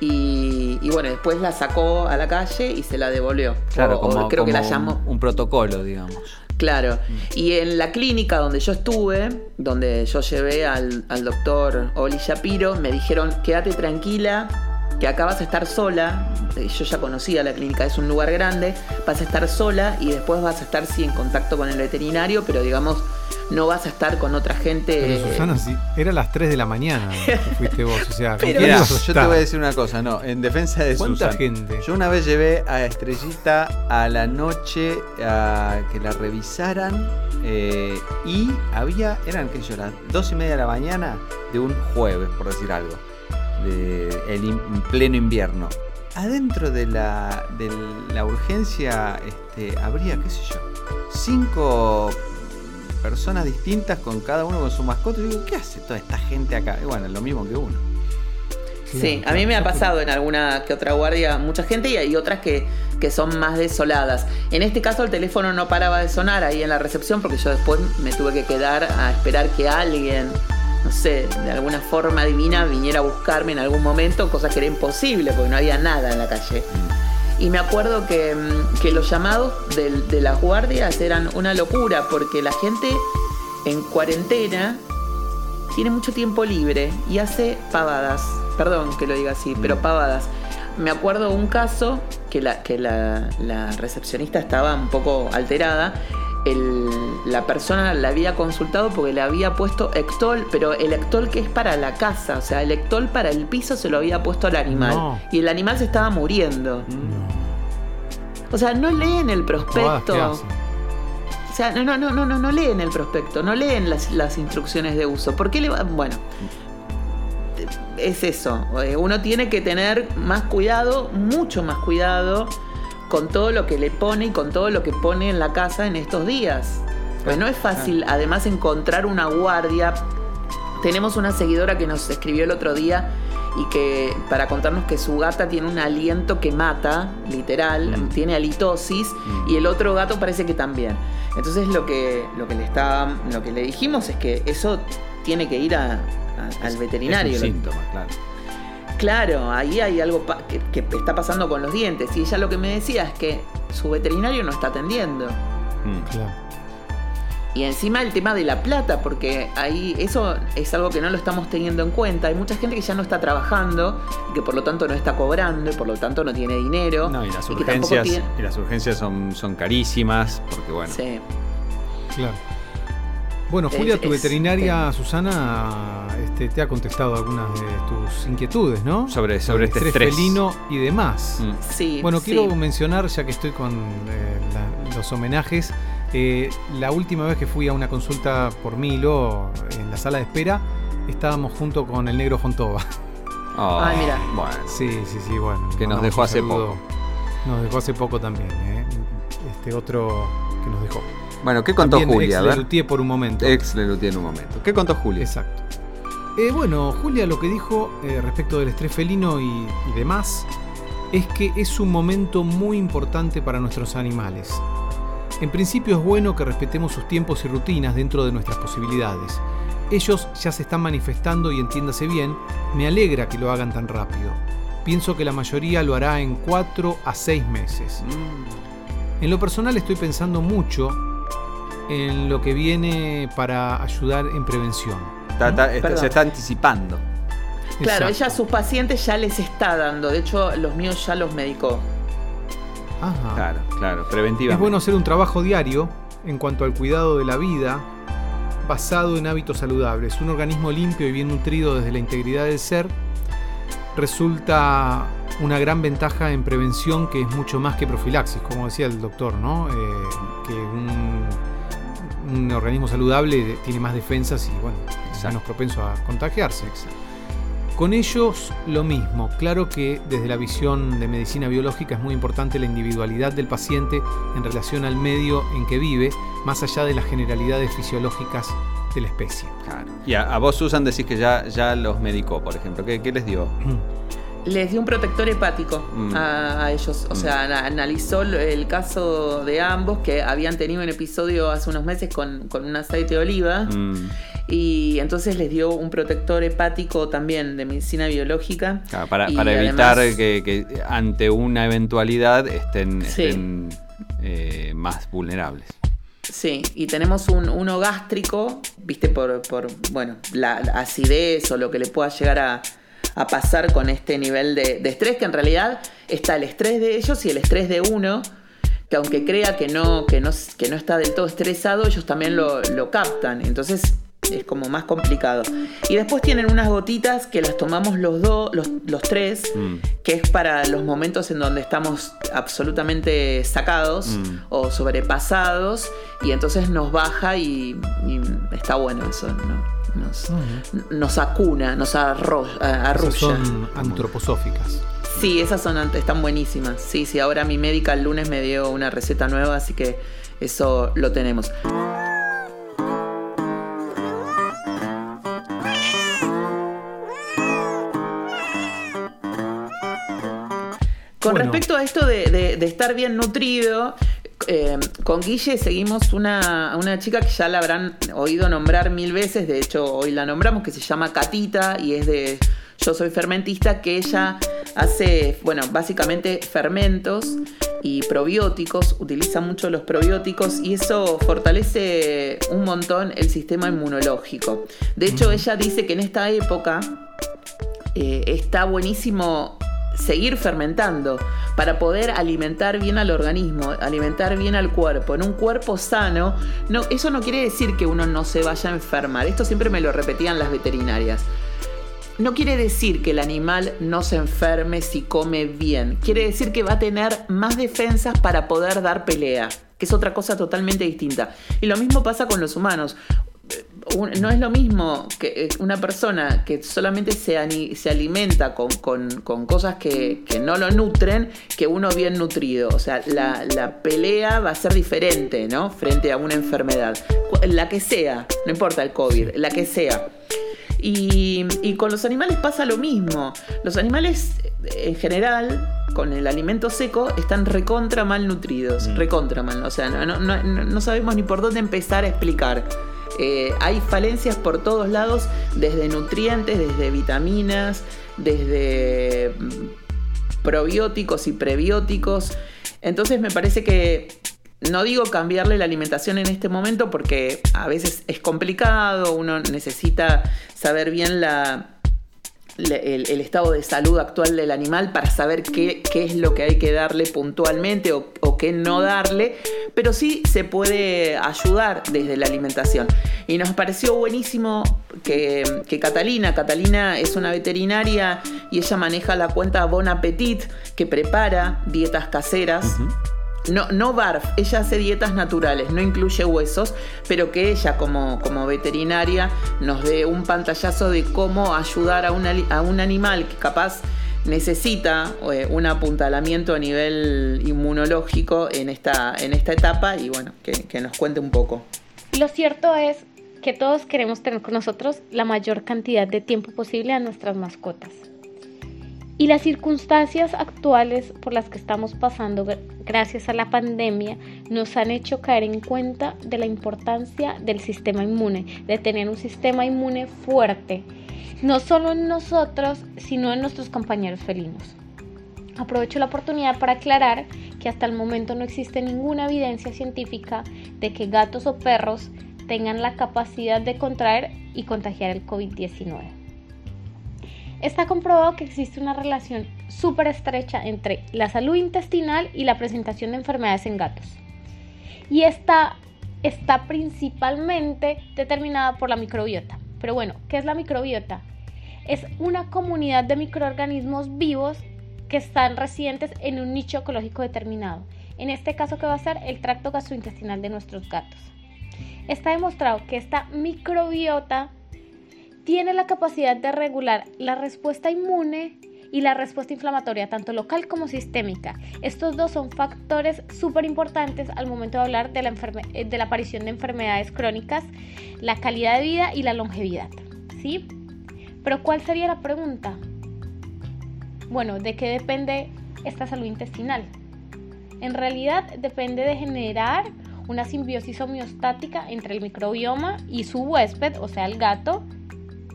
y, bueno, después la sacó a la calle y se la devolvió. Claro, creo que la llamó. Un protocolo, digamos. Claro. Y en la clínica donde yo estuve, donde yo llevé al, doctor Oli Shapiro, me dijeron, quédate tranquila, que acá vas a estar sola. Eh, yo ya conocía la clínica, es un lugar grande, vas a estar sola y después vas a estar sí en contacto con el veterinario, pero digamos no vas a estar con otra gente. Pero Susana, sí, era las 3 de la mañana que fuiste vos. O sea, Pero, yo te voy a decir una cosa, no, en defensa de ¿Cuánta gente? Yo una vez llevé a Estrellita a la noche a que la revisaran eh, y había, eran, sé yo, las 2 y media de la mañana de un jueves, por decir algo, de el pleno invierno. Adentro de la, de la urgencia este, habría, qué sé yo, cinco personas distintas con cada uno con su mascota. Y digo, ¿qué hace toda esta gente acá? Y bueno, lo mismo que uno. Sí, a mí me ha pasado en alguna que otra guardia mucha gente y hay otras que, que, son más desoladas. En este caso el teléfono no paraba de sonar ahí en la recepción porque yo después me tuve que quedar a esperar que alguien, no sé, de alguna forma divina viniera a buscarme en algún momento, cosa que era imposible porque no había nada en la calle. Mm. Y me acuerdo que, mm, los llamados de, las guardias eran una locura porque la gente en cuarentena tiene mucho tiempo libre y hace pavadas. Perdón que lo diga así, pero mm. pavadas. Me acuerdo un caso que la, que la, recepcionista estaba un poco alterada. La persona la había consultado porque le había puesto Ectol, pero el Ectol que es para la casa, o sea, el Ectol para el piso se lo había puesto al animal. Y el animal se estaba muriendo. O sea, no leen el prospecto. O sea, no, no, no, no, no leen el prospecto, no leen las, instrucciones de uso. ¿Por qué le va? Bueno, es eso. Eh, uno tiene que tener más cuidado, mucho más cuidado con todo lo que le pone y con todo lo que pone en la casa en estos días. Pues no es fácil, además, encontrar una guardia. Tenemos una seguidora que nos escribió el otro día y que para contarnos que su gata tiene un aliento que mata, literal, Mm. tiene halitosis Mm. y el otro gato parece que también. Entonces lo que, lo que le está, lo que le dijimos es que eso tiene que ir a- a- al veterinario. Es un síntoma, claro. Claro, ahí hay algo que, que está pasando con los dientes. Y ella lo que me decía es que su veterinario no está atendiendo. Mm. Claro. Y encima el tema de la plata, porque ahí eso es algo que no lo estamos teniendo en cuenta. Hay mucha gente que ya no está trabajando y que por lo tanto no está cobrando y por lo tanto no tiene dinero. No, y las urgencias, tiene- y las urgencias son, son carísimas, porque bueno. Sí. Claro. Bueno, Es- Julia, tu es- veterinaria Susana este, te ha contestado algunas de tus inquietudes, ¿no? Sobre- sobre este estrés. felino y demás. Mm. Sí. Bueno, sí. quiero mencionar, ya que estoy con eh, la- los homenajes, eh, la última vez que fui a una consulta por Milo en la sala de espera, estábamos junto con el negro Fontova. Oh, Ay, mira. Bueno, Sí, sí, sí, bueno. Que nos dejó hace saludo. poco. Nos dejó hace poco también, ¿eh? Este otro que nos dejó. Bueno, ¿qué contó También Julia? Ex. Lelutier por un momento. Ex Lelutier en un momento. ¿Qué contó Julia? Exacto. Eh, bueno, Julia lo que dijo eh, respecto del estrés felino y, y demás es que es un momento muy importante para nuestros animales. En principio es bueno que respetemos sus tiempos y rutinas dentro de nuestras posibilidades. Ellos ya se están manifestando y entiéndase bien, me alegra que lo hagan tan rápido. Pienso que la mayoría lo hará en 4 a 6 meses. Mm. En lo personal estoy pensando mucho en lo que viene para ayudar en prevención. Está- está- está- Perdón. se está anticipando. Claro, Exacto. ella a sus pacientes ya les está dando. De hecho, los míos ya los medicó. Ajá. Claro, claro, preventivamente. Es bueno hacer un trabajo diario en cuanto al cuidado de la vida basado en hábitos saludables. Un organismo limpio y bien nutrido desde la integridad del ser resulta una gran ventaja en prevención que es mucho más que profilaxis, como decía el doctor, ¿no? Eh, que un, un organismo saludable tiene más defensas y bueno, es menos propenso a contagiarse. Exacto. Con ellos lo mismo, claro que desde la visión de medicina biológica es muy importante la individualidad del paciente en relación al medio en que vive, más allá de las generalidades fisiológicas de la especie. Claro. Y a, a vos, Susan, decís que ya, ya los medicó, por ejemplo. ¿Qué, qué les dio? Les dio un protector hepático Mm. a, a ellos. O Mm. sea, ana- analizó el caso de ambos que habían tenido un episodio hace unos meses con, con un aceite de oliva. Mm, Y entonces les dio un protector hepático también de medicina biológica. claro, para Y para evitar además- que, que ante una eventualidad estén, Sí. eh, más vulnerables. Sí, y tenemos un, uno gástrico, viste, por, por bueno, la, la acidez o lo que le pueda llegar a, a pasar con este nivel de, de estrés, que en realidad está el estrés de ellos y el estrés de uno, que aunque crea que no, que no, que no está del todo estresado, ellos también lo, lo captan. Entonces es como más complicado. Y después tienen unas gotitas que las tomamos los dos, los, los tres, Mm. que es para los momentos en donde estamos absolutamente sacados Mm. o sobrepasados y entonces nos baja y, y está bueno eso, ¿no? Nos, nos acuna, nos arro- a- Esas arrulla. son antroposóficas. Sí, esas son están buenísimas. Sí, sí, ahora mi médica el lunes me dio una receta nueva, así que eso lo tenemos. Con Bueno. respecto a esto de, de- de estar bien nutrido, eh, con Guille seguimos una, una chica que ya la habrán oído nombrar mil veces, de hecho hoy la nombramos, que se llama Catita y es de Yo Soy Fermentista, que ella hace, bueno, básicamente fermentos y probióticos, utiliza mucho los probióticos y eso fortalece un montón el sistema inmunológico. De hecho, ella dice que en esta época eh, está buenísimo seguir fermentando para poder alimentar bien al organismo, alimentar bien al cuerpo. En un cuerpo sano, no, eso no quiere decir que uno no se vaya a enfermar. Esto siempre me lo repetían las veterinarias. No quiere decir que el animal no se enferme si come bien. Quiere decir que va a tener más defensas para poder dar pelea, que es otra cosa totalmente distinta. Y lo mismo pasa con los humanos. Un- No es lo mismo que eh, una persona que solamente se, alimenta con, con- con cosas que, que no lo nutren que uno bien nutrido. O sea, la, la pelea va a ser diferente, ¿no? Frente a una enfermedad. La que sea, no importa el COVID, la que sea. Y, con los animales pasa lo mismo. Los animales en general, con el alimento seco, están recontra mal nutridos. Mm. Recontra mal. O sea, no, sabemos ni por dónde empezar a explicar. Eh, hay falencias por todos lados, desde nutrientes, desde vitaminas, desde mm, probióticos y prebióticos. Entonces me parece que no digo cambiarle la alimentación en este momento porque a veces es complicado, uno necesita saber bien la, el, estado de salud actual del animal para saber qué, es lo que hay que darle puntualmente o, qué no darle, pero sí se puede ayudar desde la alimentación. Y nos pareció buenísimo que, Catalina, Catalina es una veterinaria y ella maneja la cuenta Bon Appetit, que prepara dietas caseras. No, no barf, ella hace dietas naturales, no incluye huesos, pero que ella como, como veterinaria nos dé un pantallazo de cómo ayudar a, a un animal que capaz necesita eh, un apuntalamiento a nivel inmunológico en esta, en esta etapa y bueno, que, que nos cuente un poco. Lo cierto es que todos queremos tener con nosotros la mayor cantidad de tiempo posible a nuestras mascotas. Y las circunstancias actuales por las que estamos pasando gracias a la pandemia nos han hecho caer en cuenta de la importancia del sistema inmune, de tener un sistema inmune fuerte, no solo en nosotros, sino en nuestros compañeros felinos. Aprovecho la oportunidad para aclarar que hasta el momento no existe ninguna evidencia científica de que gatos o perros tengan la capacidad de contraer y contagiar el COVID-19. Está comprobado que existe una relación súper estrecha entre la salud intestinal y la presentación de enfermedades en gatos. Y esta está principalmente determinada por la microbiota. Pero bueno, ¿qué es la microbiota? Es una comunidad de microorganismos vivos que están residentes en un nicho ecológico determinado. En este caso, que va a ser el tracto gastrointestinal de nuestros gatos. Está demostrado que esta microbiota tiene la capacidad de regular la respuesta inmune y la respuesta inflamatoria, tanto local como sistémica. Estos dos son factores súper importantes al momento de hablar de la, eh, de la aparición de enfermedades crónicas, la calidad de vida y la longevidad. ¿Sí? Pero ¿cuál sería la pregunta? Bueno, ¿de qué depende esta salud intestinal? En realidad depende de generar una simbiosis homeostática entre el microbioma y su huésped, o sea, el gato,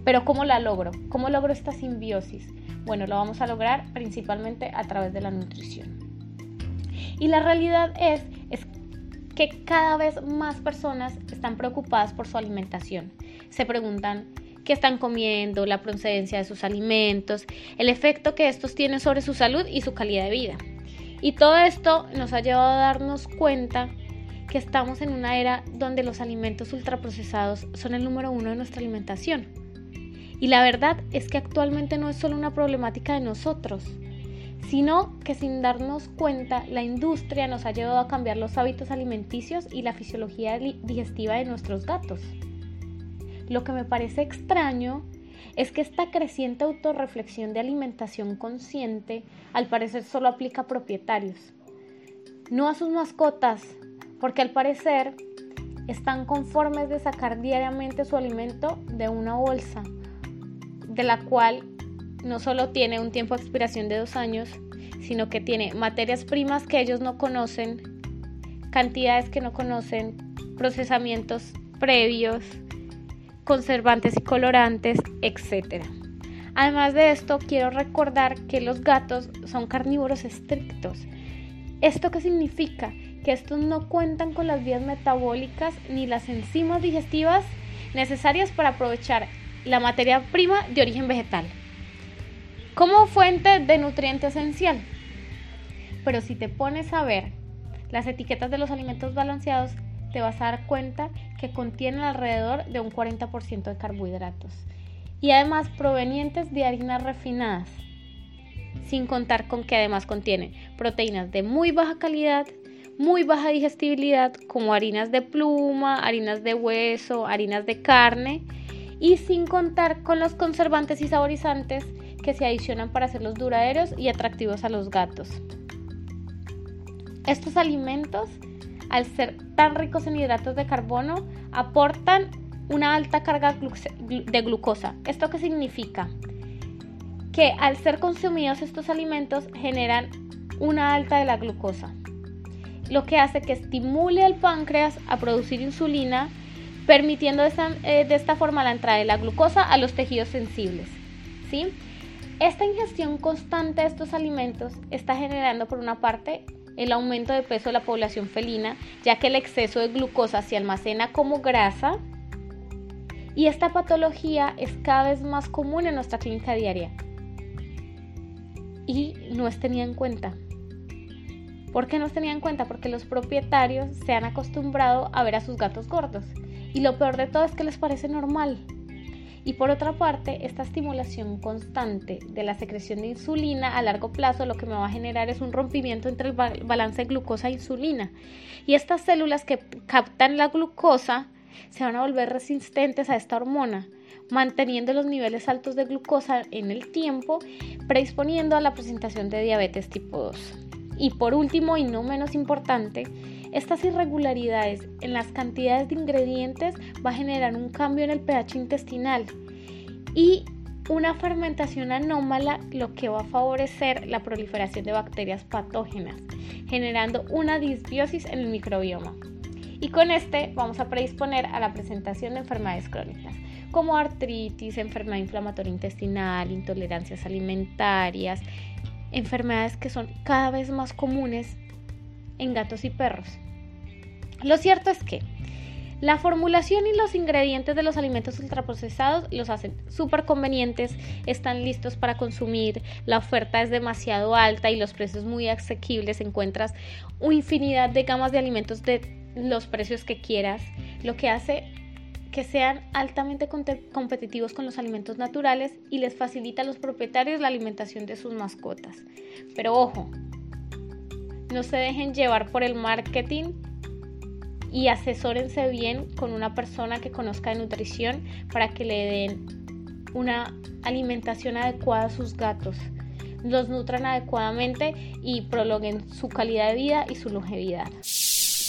pero ¿cómo la logro? ¿Cómo logro esta simbiosis? Bueno, lo vamos a lograr principalmente a través de la nutrición. Y la realidad es, es que cada vez más personas están preocupadas por su alimentación. Se preguntan qué están comiendo, la procedencia de sus alimentos, el efecto que estos tienen sobre su salud y su calidad de vida. Y todo esto nos ha llevado a darnos cuenta que estamos en una era donde los alimentos ultraprocesados son el número uno de nuestra alimentación. Y la verdad es que actualmente no es solo una problemática de nosotros, sino que sin darnos cuenta la industria nos ha llevado a cambiar los hábitos alimenticios y la fisiología digestiva de nuestros gatos. Lo que me parece extraño es que esta creciente autorreflexión de alimentación consciente al parecer solo aplica a propietarios, no a sus mascotas, porque al parecer están conformes de sacar diariamente su alimento de una bolsa de la cual no solo tiene un tiempo de expiración de dos años, sino que tiene materias primas que ellos no conocen, cantidades que no conocen, procesamientos previos, conservantes y colorantes, etc. Además de esto, quiero recordar que los gatos son carnívoros estrictos. ¿Esto qué significa? Que estos no cuentan con las vías metabólicas ni las enzimas digestivas necesarias para aprovechar la materia prima de origen vegetal. Como fuente de nutriente esencial. Pero si te pones a ver las etiquetas de los alimentos balanceados, te vas a dar cuenta que contienen alrededor de un 40% de carbohidratos. Y además provenientes de harinas refinadas, sin contar con que además contienen proteínas de muy baja calidad, muy baja digestibilidad, como harinas de pluma, harinas de hueso, harinas de carne, y sin contar con los conservantes y saborizantes que se adicionan para hacerlos duraderos y atractivos a los gatos. Estos alimentos, al ser tan ricos en hidratos de carbono, aportan una alta carga de glucosa. ¿Esto qué significa? Que al ser consumidos estos alimentos generan una alta de la glucosa, lo que hace que estimule al páncreas a producir insulina, permitiendo de esta, eh, de esta forma la entrada de la glucosa a los tejidos sensibles. ¿sí? Esta ingestión constante de estos alimentos está generando por una parte el aumento de peso de la población felina, ya que el exceso de glucosa se almacena como grasa y esta patología es cada vez más común en nuestra clínica diaria y no es tenida en cuenta. ¿Por qué no es tenida en cuenta? Porque los propietarios se han acostumbrado a ver a sus gatos gordos y lo peor de todo es que les parece normal. Y por otra parte, esta estimulación constante de la secreción de insulina a largo plazo lo que me va a generar es un rompimiento entre el balance de glucosa e insulina. Y estas células que captan la glucosa se van a volver resistentes a esta hormona, manteniendo los niveles altos de glucosa en el tiempo, predisponiendo a la presentación de diabetes tipo 2. Y por último, y no menos importante, estas irregularidades en las cantidades de ingredientes va a generar un cambio en el pH intestinal y una fermentación anómala lo que va a favorecer la proliferación de bacterias patógenas, generando una disbiosis en el microbioma. Y con este vamos a predisponer a la presentación de enfermedades crónicas, como artritis, enfermedad inflamatoria intestinal, intolerancias alimentarias, enfermedades que son cada vez más comunes en gatos y perros. Lo cierto es que la formulación y los ingredientes de los alimentos ultraprocesados los hacen súper convenientes, están listos para consumir, la oferta es demasiado alta y los precios muy asequibles, encuentras infinidad de gamas de alimentos de los precios que quieras, lo que hace que sean altamente competitivos con los alimentos naturales y les facilita a los propietarios la alimentación de sus mascotas. Pero ojo, no se dejen llevar por el marketing y asesórense bien con una persona que conozca de nutrición para que le den una alimentación adecuada a sus gatos, los nutran adecuadamente y prolonguen su calidad de vida y su longevidad.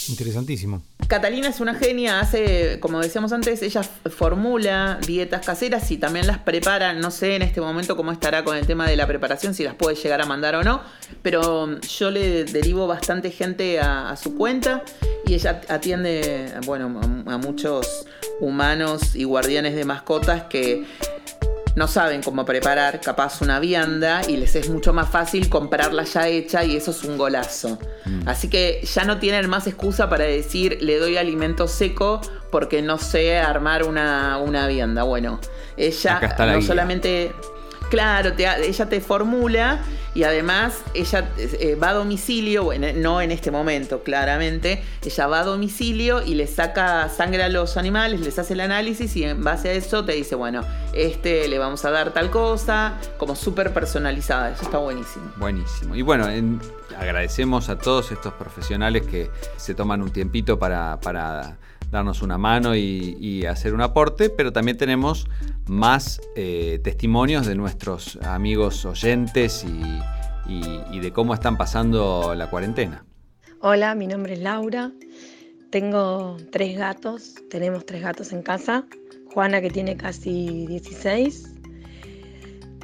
Interesantísimo. Catalina es una genia, hace, como decíamos antes, ella formula dietas caseras y también las prepara. No sé en este momento cómo estará con el tema de la preparación, si las puede llegar a mandar o no, pero yo le derivo bastante gente a, su cuenta y ella atiende, bueno, a muchos humanos y guardianes de mascotas que no saben cómo preparar capaz una vianda y les es mucho más fácil comprarla ya hecha y eso es un golazo. Mm. Así que ya no tienen más excusa para decir le doy alimento seco porque no sé armar una, una vianda. Bueno, ella no solamente Claro, ella te formula y además ella eh, va a domicilio, bueno, no en este momento, claramente, ella va a domicilio y le saca sangre a los animales, les hace el análisis y en base a eso te dice, bueno, este le vamos a dar tal cosa, como súper personalizada, eso está buenísimo. Buenísimo. Y bueno, agradecemos a todos estos profesionales que se toman un tiempito para, para darnos una mano y, hacer un aporte, pero también tenemos más eh, testimonios de nuestros amigos oyentes y, de cómo están pasando la cuarentena. Hola, mi nombre es Laura, tengo tres gatos, tenemos tres gatos en casa, Juana que tiene casi 16,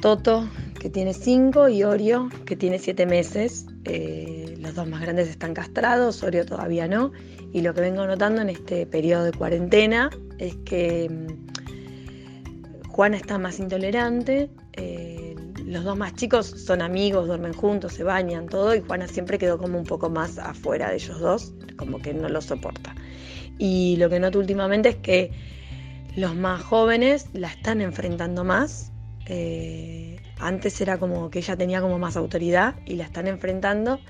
Toto que tiene 5 y Orio que tiene 7 meses. Eh, los dos más grandes están castrados, Orio todavía no. Y lo que vengo notando en este periodo de cuarentena es que mm, Juana está más intolerante, eh, los dos más chicos son amigos, duermen juntos, se bañan, todo, y Juana siempre quedó como un poco más afuera de ellos dos, como que no lo soporta. Y lo que noto últimamente es que los más jóvenes la están enfrentando más. Eh, antes era como que ella tenía como más autoridad y la están enfrentando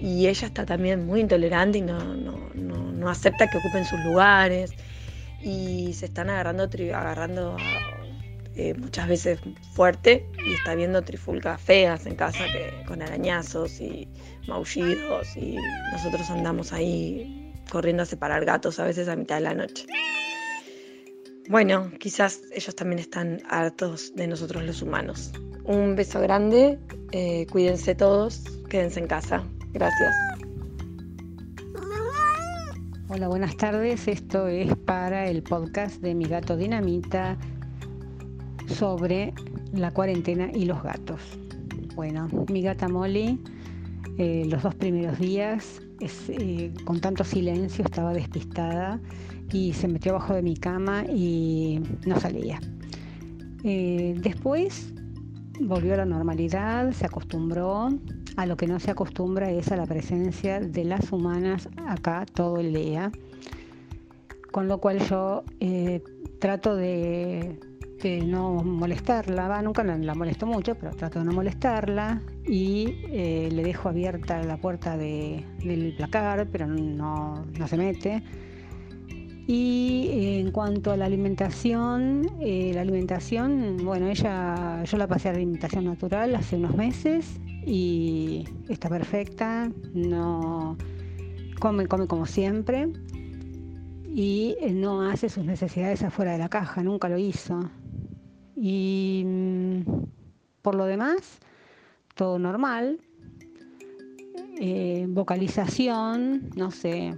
y ella está también muy intolerante y no, acepta que ocupen sus lugares y se están agarrando, agarrando eh, muchas veces fuerte y está viendo trifulcas feas en casa que, con arañazos y maullidos y nosotros andamos ahí corriendo a separar gatos a veces a mitad de la noche. Bueno, quizás ellos también están hartos de nosotros los humanos. Un beso grande, eh, cuídense todos, quédense en casa. Gracias. Hola, buenas tardes. Esto es para el podcast de mi gato Dinamita sobre la cuarentena y los gatos. Bueno, mi gata Molly, eh, los dos primeros días, eh, con tanto silencio, estaba despistada y se metió abajo de mi cama y no salía. Eh, después volvió a la normalidad, se acostumbró. A lo que no se acostumbra es a la presencia de las humanas acá todo el día. Con lo cual yo trato de no molestarla, va, nunca la, molesto mucho, pero trato de no molestarla y eh, le dejo abierta la puerta del placar, pero no, se mete. Y eh, en cuanto a la alimentación, eh, la alimentación, bueno, ella, yo la pasé a alimentación natural hace unos meses y está perfecta, no come, come como siempre y no hace sus necesidades afuera de la caja, nunca lo hizo. Y mm, por lo demás, todo normal. Eh, vocalización, no sé,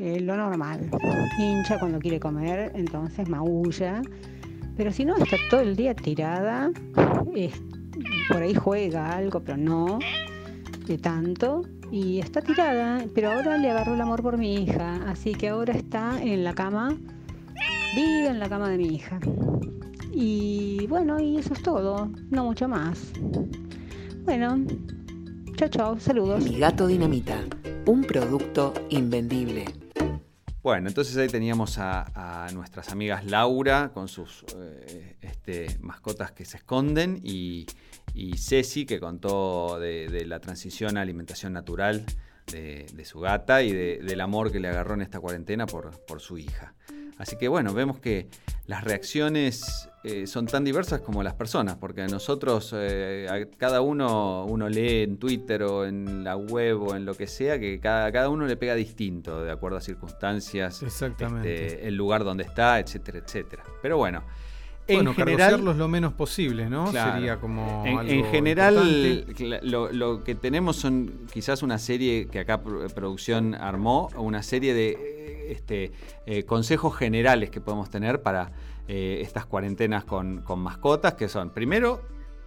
eh, lo normal. Hincha cuando quiere comer, entonces maulla. Pero si no, está todo el día tirada. Por ahí juega algo, pero no de tanto. Y está tirada, pero ahora le agarró el amor por mi hija. Así que ahora está en la cama, vive en la cama de mi hija. Y bueno, y eso es todo, no mucho más. Bueno, chao, chao, saludos. Mi gato dinamita, un producto invendible. Bueno, entonces ahí teníamos a, nuestras amigas Laura con sus eh, este, mascotas que se esconden y, Ceci que contó de, la transición a alimentación natural de, su gata y del amor que le agarró en esta cuarentena por su hija. Así que bueno, vemos que las reacciones eh, son tan diversas como las personas, porque a nosotros, eh, cada uno, uno lee en Twitter o en la web o en lo que sea, que cada, cada uno le pega distinto, de acuerdo a circunstancias, Exactamente. Este, el lugar donde está, etcétera, etcétera. Pero bueno. En general, lo menos posible, ¿no? Sería como. En, general, lo, lo, que tenemos son quizás una serie que acá producción armó, una serie de este, eh, consejos generales que podemos tener para eh, estas cuarentenas con, mascotas, que son, primero,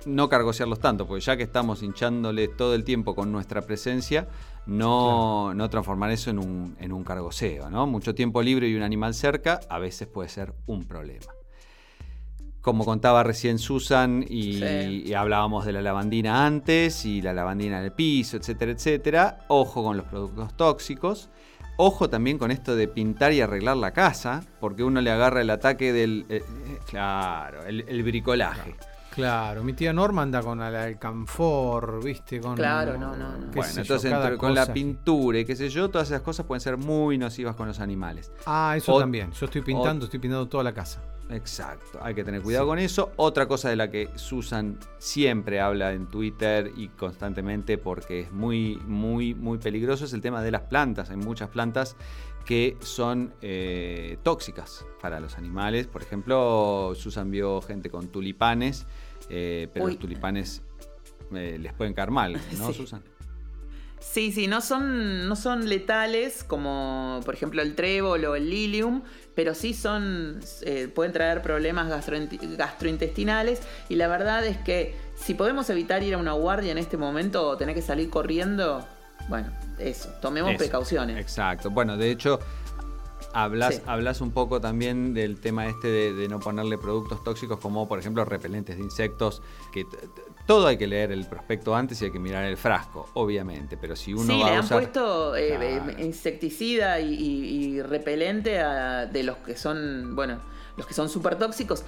no cargosearlos tanto, porque ya que estamos hinchándoles todo el tiempo con nuestra presencia, no, no transformar eso en un, en un cargoseo. ¿no? Mucho tiempo libre y un animal cerca a veces puede ser un problema. Como contaba recién Susan y, hablábamos de la lavandina antes y la lavandina en el piso, etcétera, etcétera, ojo con los productos tóxicos. Ojo también con esto de pintar y arreglar la casa, porque uno le agarra el ataque del. Eh, eh, claro, el, bricolaje. Claro, mi tía Norma anda con el alcanfor, ¿viste? Con, claro, no, no. no. Bueno, entonces con la pintura y qué sé yo, todas esas cosas pueden ser muy nocivas con los animales. Ah, eso también. Yo estoy pintando, estoy pintando toda la casa. Exacto, hay que tener cuidado con eso. Otra cosa de la que Susan siempre habla en Twitter y constantemente porque es muy, muy, muy peligroso es el tema de las plantas. Hay muchas plantas que son eh, tóxicas para los animales. Por ejemplo, Susan vio gente con tulipanes, eh, pero los tulipanes eh, les pueden caer mal, ¿no, Susan? Sí, sí, no son, no son letales como por ejemplo el trébol o el lilium, pero sí son, eh, pueden traer problemas gastrointestinales. Y la verdad es que si podemos evitar ir a una guardia en este momento o tener que salir corriendo, bueno, eso, tomemos precauciones. Exacto, bueno, de hecho Hablas, hablas un poco también del tema este de, no ponerle productos tóxicos como por ejemplo repelentes de insectos, que todo hay que leer el prospecto antes y hay que mirar el frasco, obviamente, pero si uno sí, va le a han puesto eh, eh, insecticida y, repelente de los que son, bueno, los que son súper tóxicos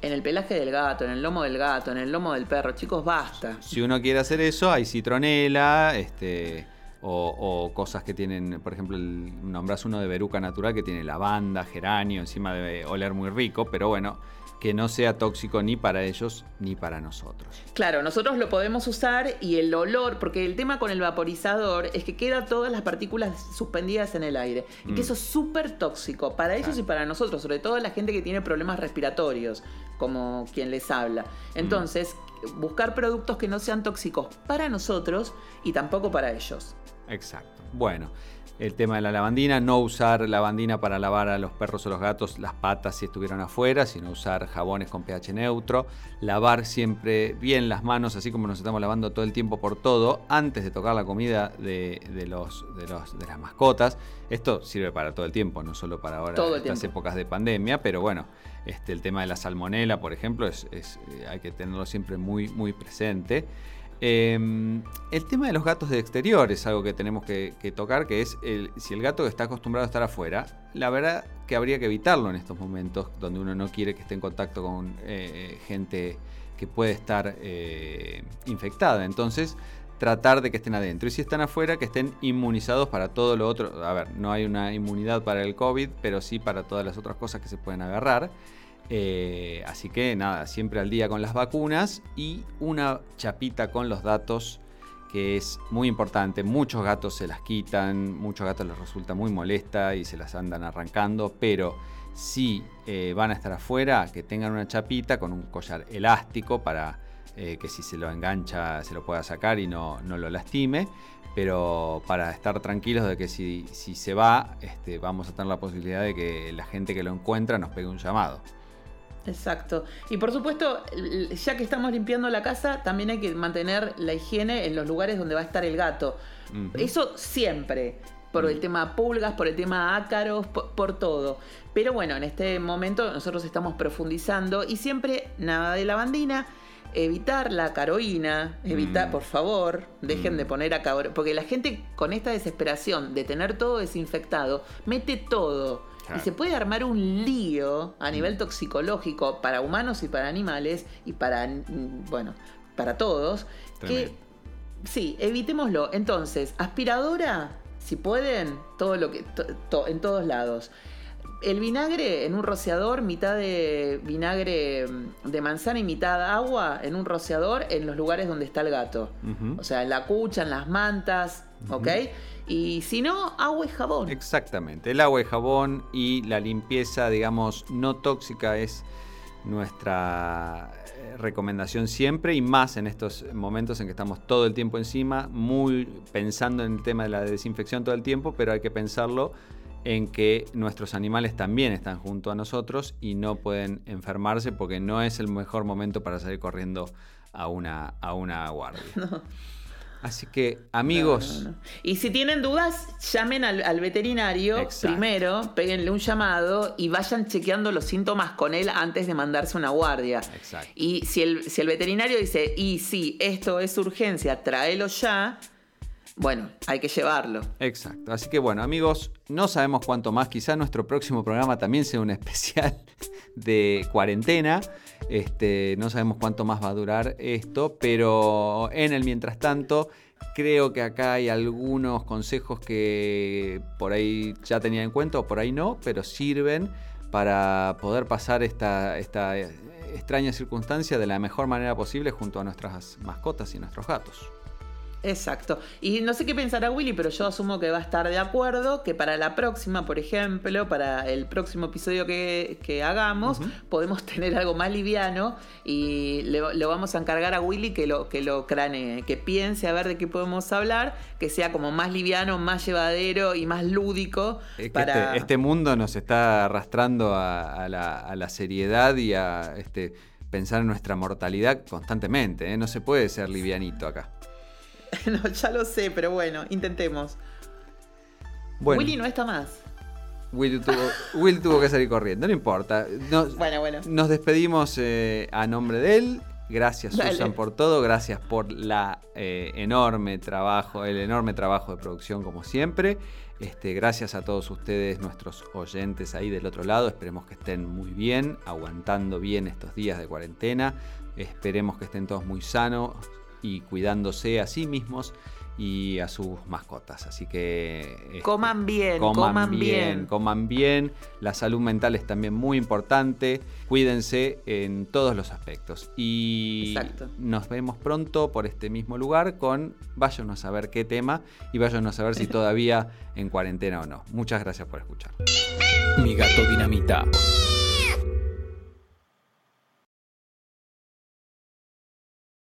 en el pelaje del gato, en el lomo del gato, en el lomo del perro. Chicos, basta. Si uno quiere hacer eso, hay citronela, este o, cosas que tienen, por ejemplo, el, nombras uno de veruca natural que tiene lavanda, geranio, encima debe oler muy rico, pero bueno, que no sea tóxico ni para ellos ni para nosotros. Claro, nosotros lo podemos usar y el olor, porque el tema con el vaporizador es que quedan todas las partículas suspendidas en el aire. Y que mm. eso es súper tóxico para ellos y para nosotros, sobre todo la gente que tiene problemas respiratorios, como quien les habla. Entonces, buscar productos que no sean tóxicos para nosotros y tampoco para ellos. Exacto. Bueno, el tema de la lavandina, no usar lavandina para lavar a los perros o los gatos las patas si estuvieran afuera, sino usar jabones con pH neutro, lavar siempre bien las manos, así como nos estamos lavando todo el tiempo por todo, antes de tocar la comida de, los, de, los, de las mascotas. Esto sirve para todo el tiempo, no solo para ahora, estas épocas de pandemia, pero bueno, este, el tema de la salmonela, por ejemplo, es, es, eh, hay que tenerlo siempre muy, muy presente. Em, el tema de los gatos de exterior es algo que tenemos que, tocar, que es el, si el gato está acostumbrado a estar afuera, la verdad que habría que evitarlo en estos momentos donde uno no quiere que esté en contacto con eh, gente que puede estar eh, infectada. Entonces, tratar de que estén adentro. Y si están afuera, que estén inmunizados para todo lo otro. A ver, no hay una inmunidad para el COVID, pero sí para todas las otras cosas que se pueden agarrar. Eh, así que nada, siempre al día con las vacunas y una chapita con los datos que es muy importante. Muchos gatos se las quitan, muchos gatos les resulta muy molesta y se las andan arrancando, pero si eh, van a estar afuera, que tengan una chapita con un collar elástico para eh, que si se lo engancha se lo pueda sacar y no, no lo lastime. Pero para estar tranquilos de que si, si se va, este, vamos a tener la posibilidad de que la gente que lo encuentra nos pegue un llamado. Exacto. Y por supuesto, ya que estamos limpiando la casa, también hay que mantener la higiene en los lugares donde va a estar el gato. Eso siempre. Por el tema pulgas, por el tema ácaros, por, todo. Pero bueno, en este momento nosotros estamos profundizando y siempre nada de lavandina evitar la caroína, evitar, mm. por favor, dejen de mm. poner a porque la gente con esta desesperación de tener todo desinfectado, mete todo y se puede armar un lío a nivel mm. toxicológico para humanos y para animales y para, mm, bueno, para todos. Que sí, evitémoslo. Entonces, aspiradora, si pueden, todo lo que, en todos lados. El vinagre en un rociador, mitad de vinagre mm, de manzana y mitad agua en un rociador en los lugares donde está el gato. O sea, en la cucha, en las mantas, ¿ok? Y si no, agua y jabón. Exactamente, el agua y jabón y la limpieza, digamos, no tóxica es nuestra eh, recomendación siempre y más en estos momentos en que estamos todo el tiempo encima, muy pensando en el tema de la desinfección todo el tiempo, pero hay que pensarlo en que nuestros animales también están junto a nosotros y no pueden enfermarse porque no es el mejor momento para salir corriendo a una, a una guardia. Así que, amigos. y si tienen dudas, llamen al, veterinario primero, péguenle un llamado y vayan chequeando los síntomas con él antes de mandarse una guardia. Exacto. Y si el, si el veterinario dice, y si esto es urgencia, tráelo ya. Bueno, hay que llevarlo. Exacto. Así que bueno, amigos, no sabemos cuánto más. Quizá nuestro próximo programa también sea un especial de cuarentena. Este, no sabemos cuánto más va a durar esto, pero en el mientras tanto, creo que acá hay algunos consejos que por ahí ya tenía en cuenta o por ahí no, pero sirven para poder pasar esta, esta extraña circunstancia de la mejor manera posible junto a nuestras mascotas y nuestros gatos. Exacto. Y no sé qué pensará Willy, pero yo asumo que va a estar de acuerdo que para la próxima, por ejemplo, para el próximo episodio que, hagamos, podemos tener algo más liviano y le, lo vamos a encargar a Willy que lo, que lo cranee, que piense a ver de qué podemos hablar, que sea como más liviano, más llevadero y más lúdico. para... Este, este, mundo nos está arrastrando a, la, seriedad y a este, pensar en nuestra mortalidad constantemente. ¿eh? No se puede ser livianito acá. no, ya lo sé, pero bueno, intentemos. Willy no está más. Will tuvo, que salir corriendo, no importa. Nos, bueno, bueno. Nos despedimos eh, a nombre de él. Gracias Susan por todo, gracias por la eh, enorme trabajo, el enorme trabajo de producción como siempre. Este, gracias a todos ustedes, nuestros oyentes ahí del otro lado. Esperemos que estén muy bien, aguantando bien estos días de cuarentena. Esperemos que estén todos muy sanos, y cuidándose a sí mismos y a sus mascotas. Así que... Este, coman bien, coman, bien, Coman bien. La salud mental es también muy importante. Cuídense en todos los aspectos. Y nos vemos pronto por este mismo lugar con váyanos a ver qué tema y váyanos a ver si todavía en cuarentena o no. Muchas gracias por escuchar. Mi gato dinamita.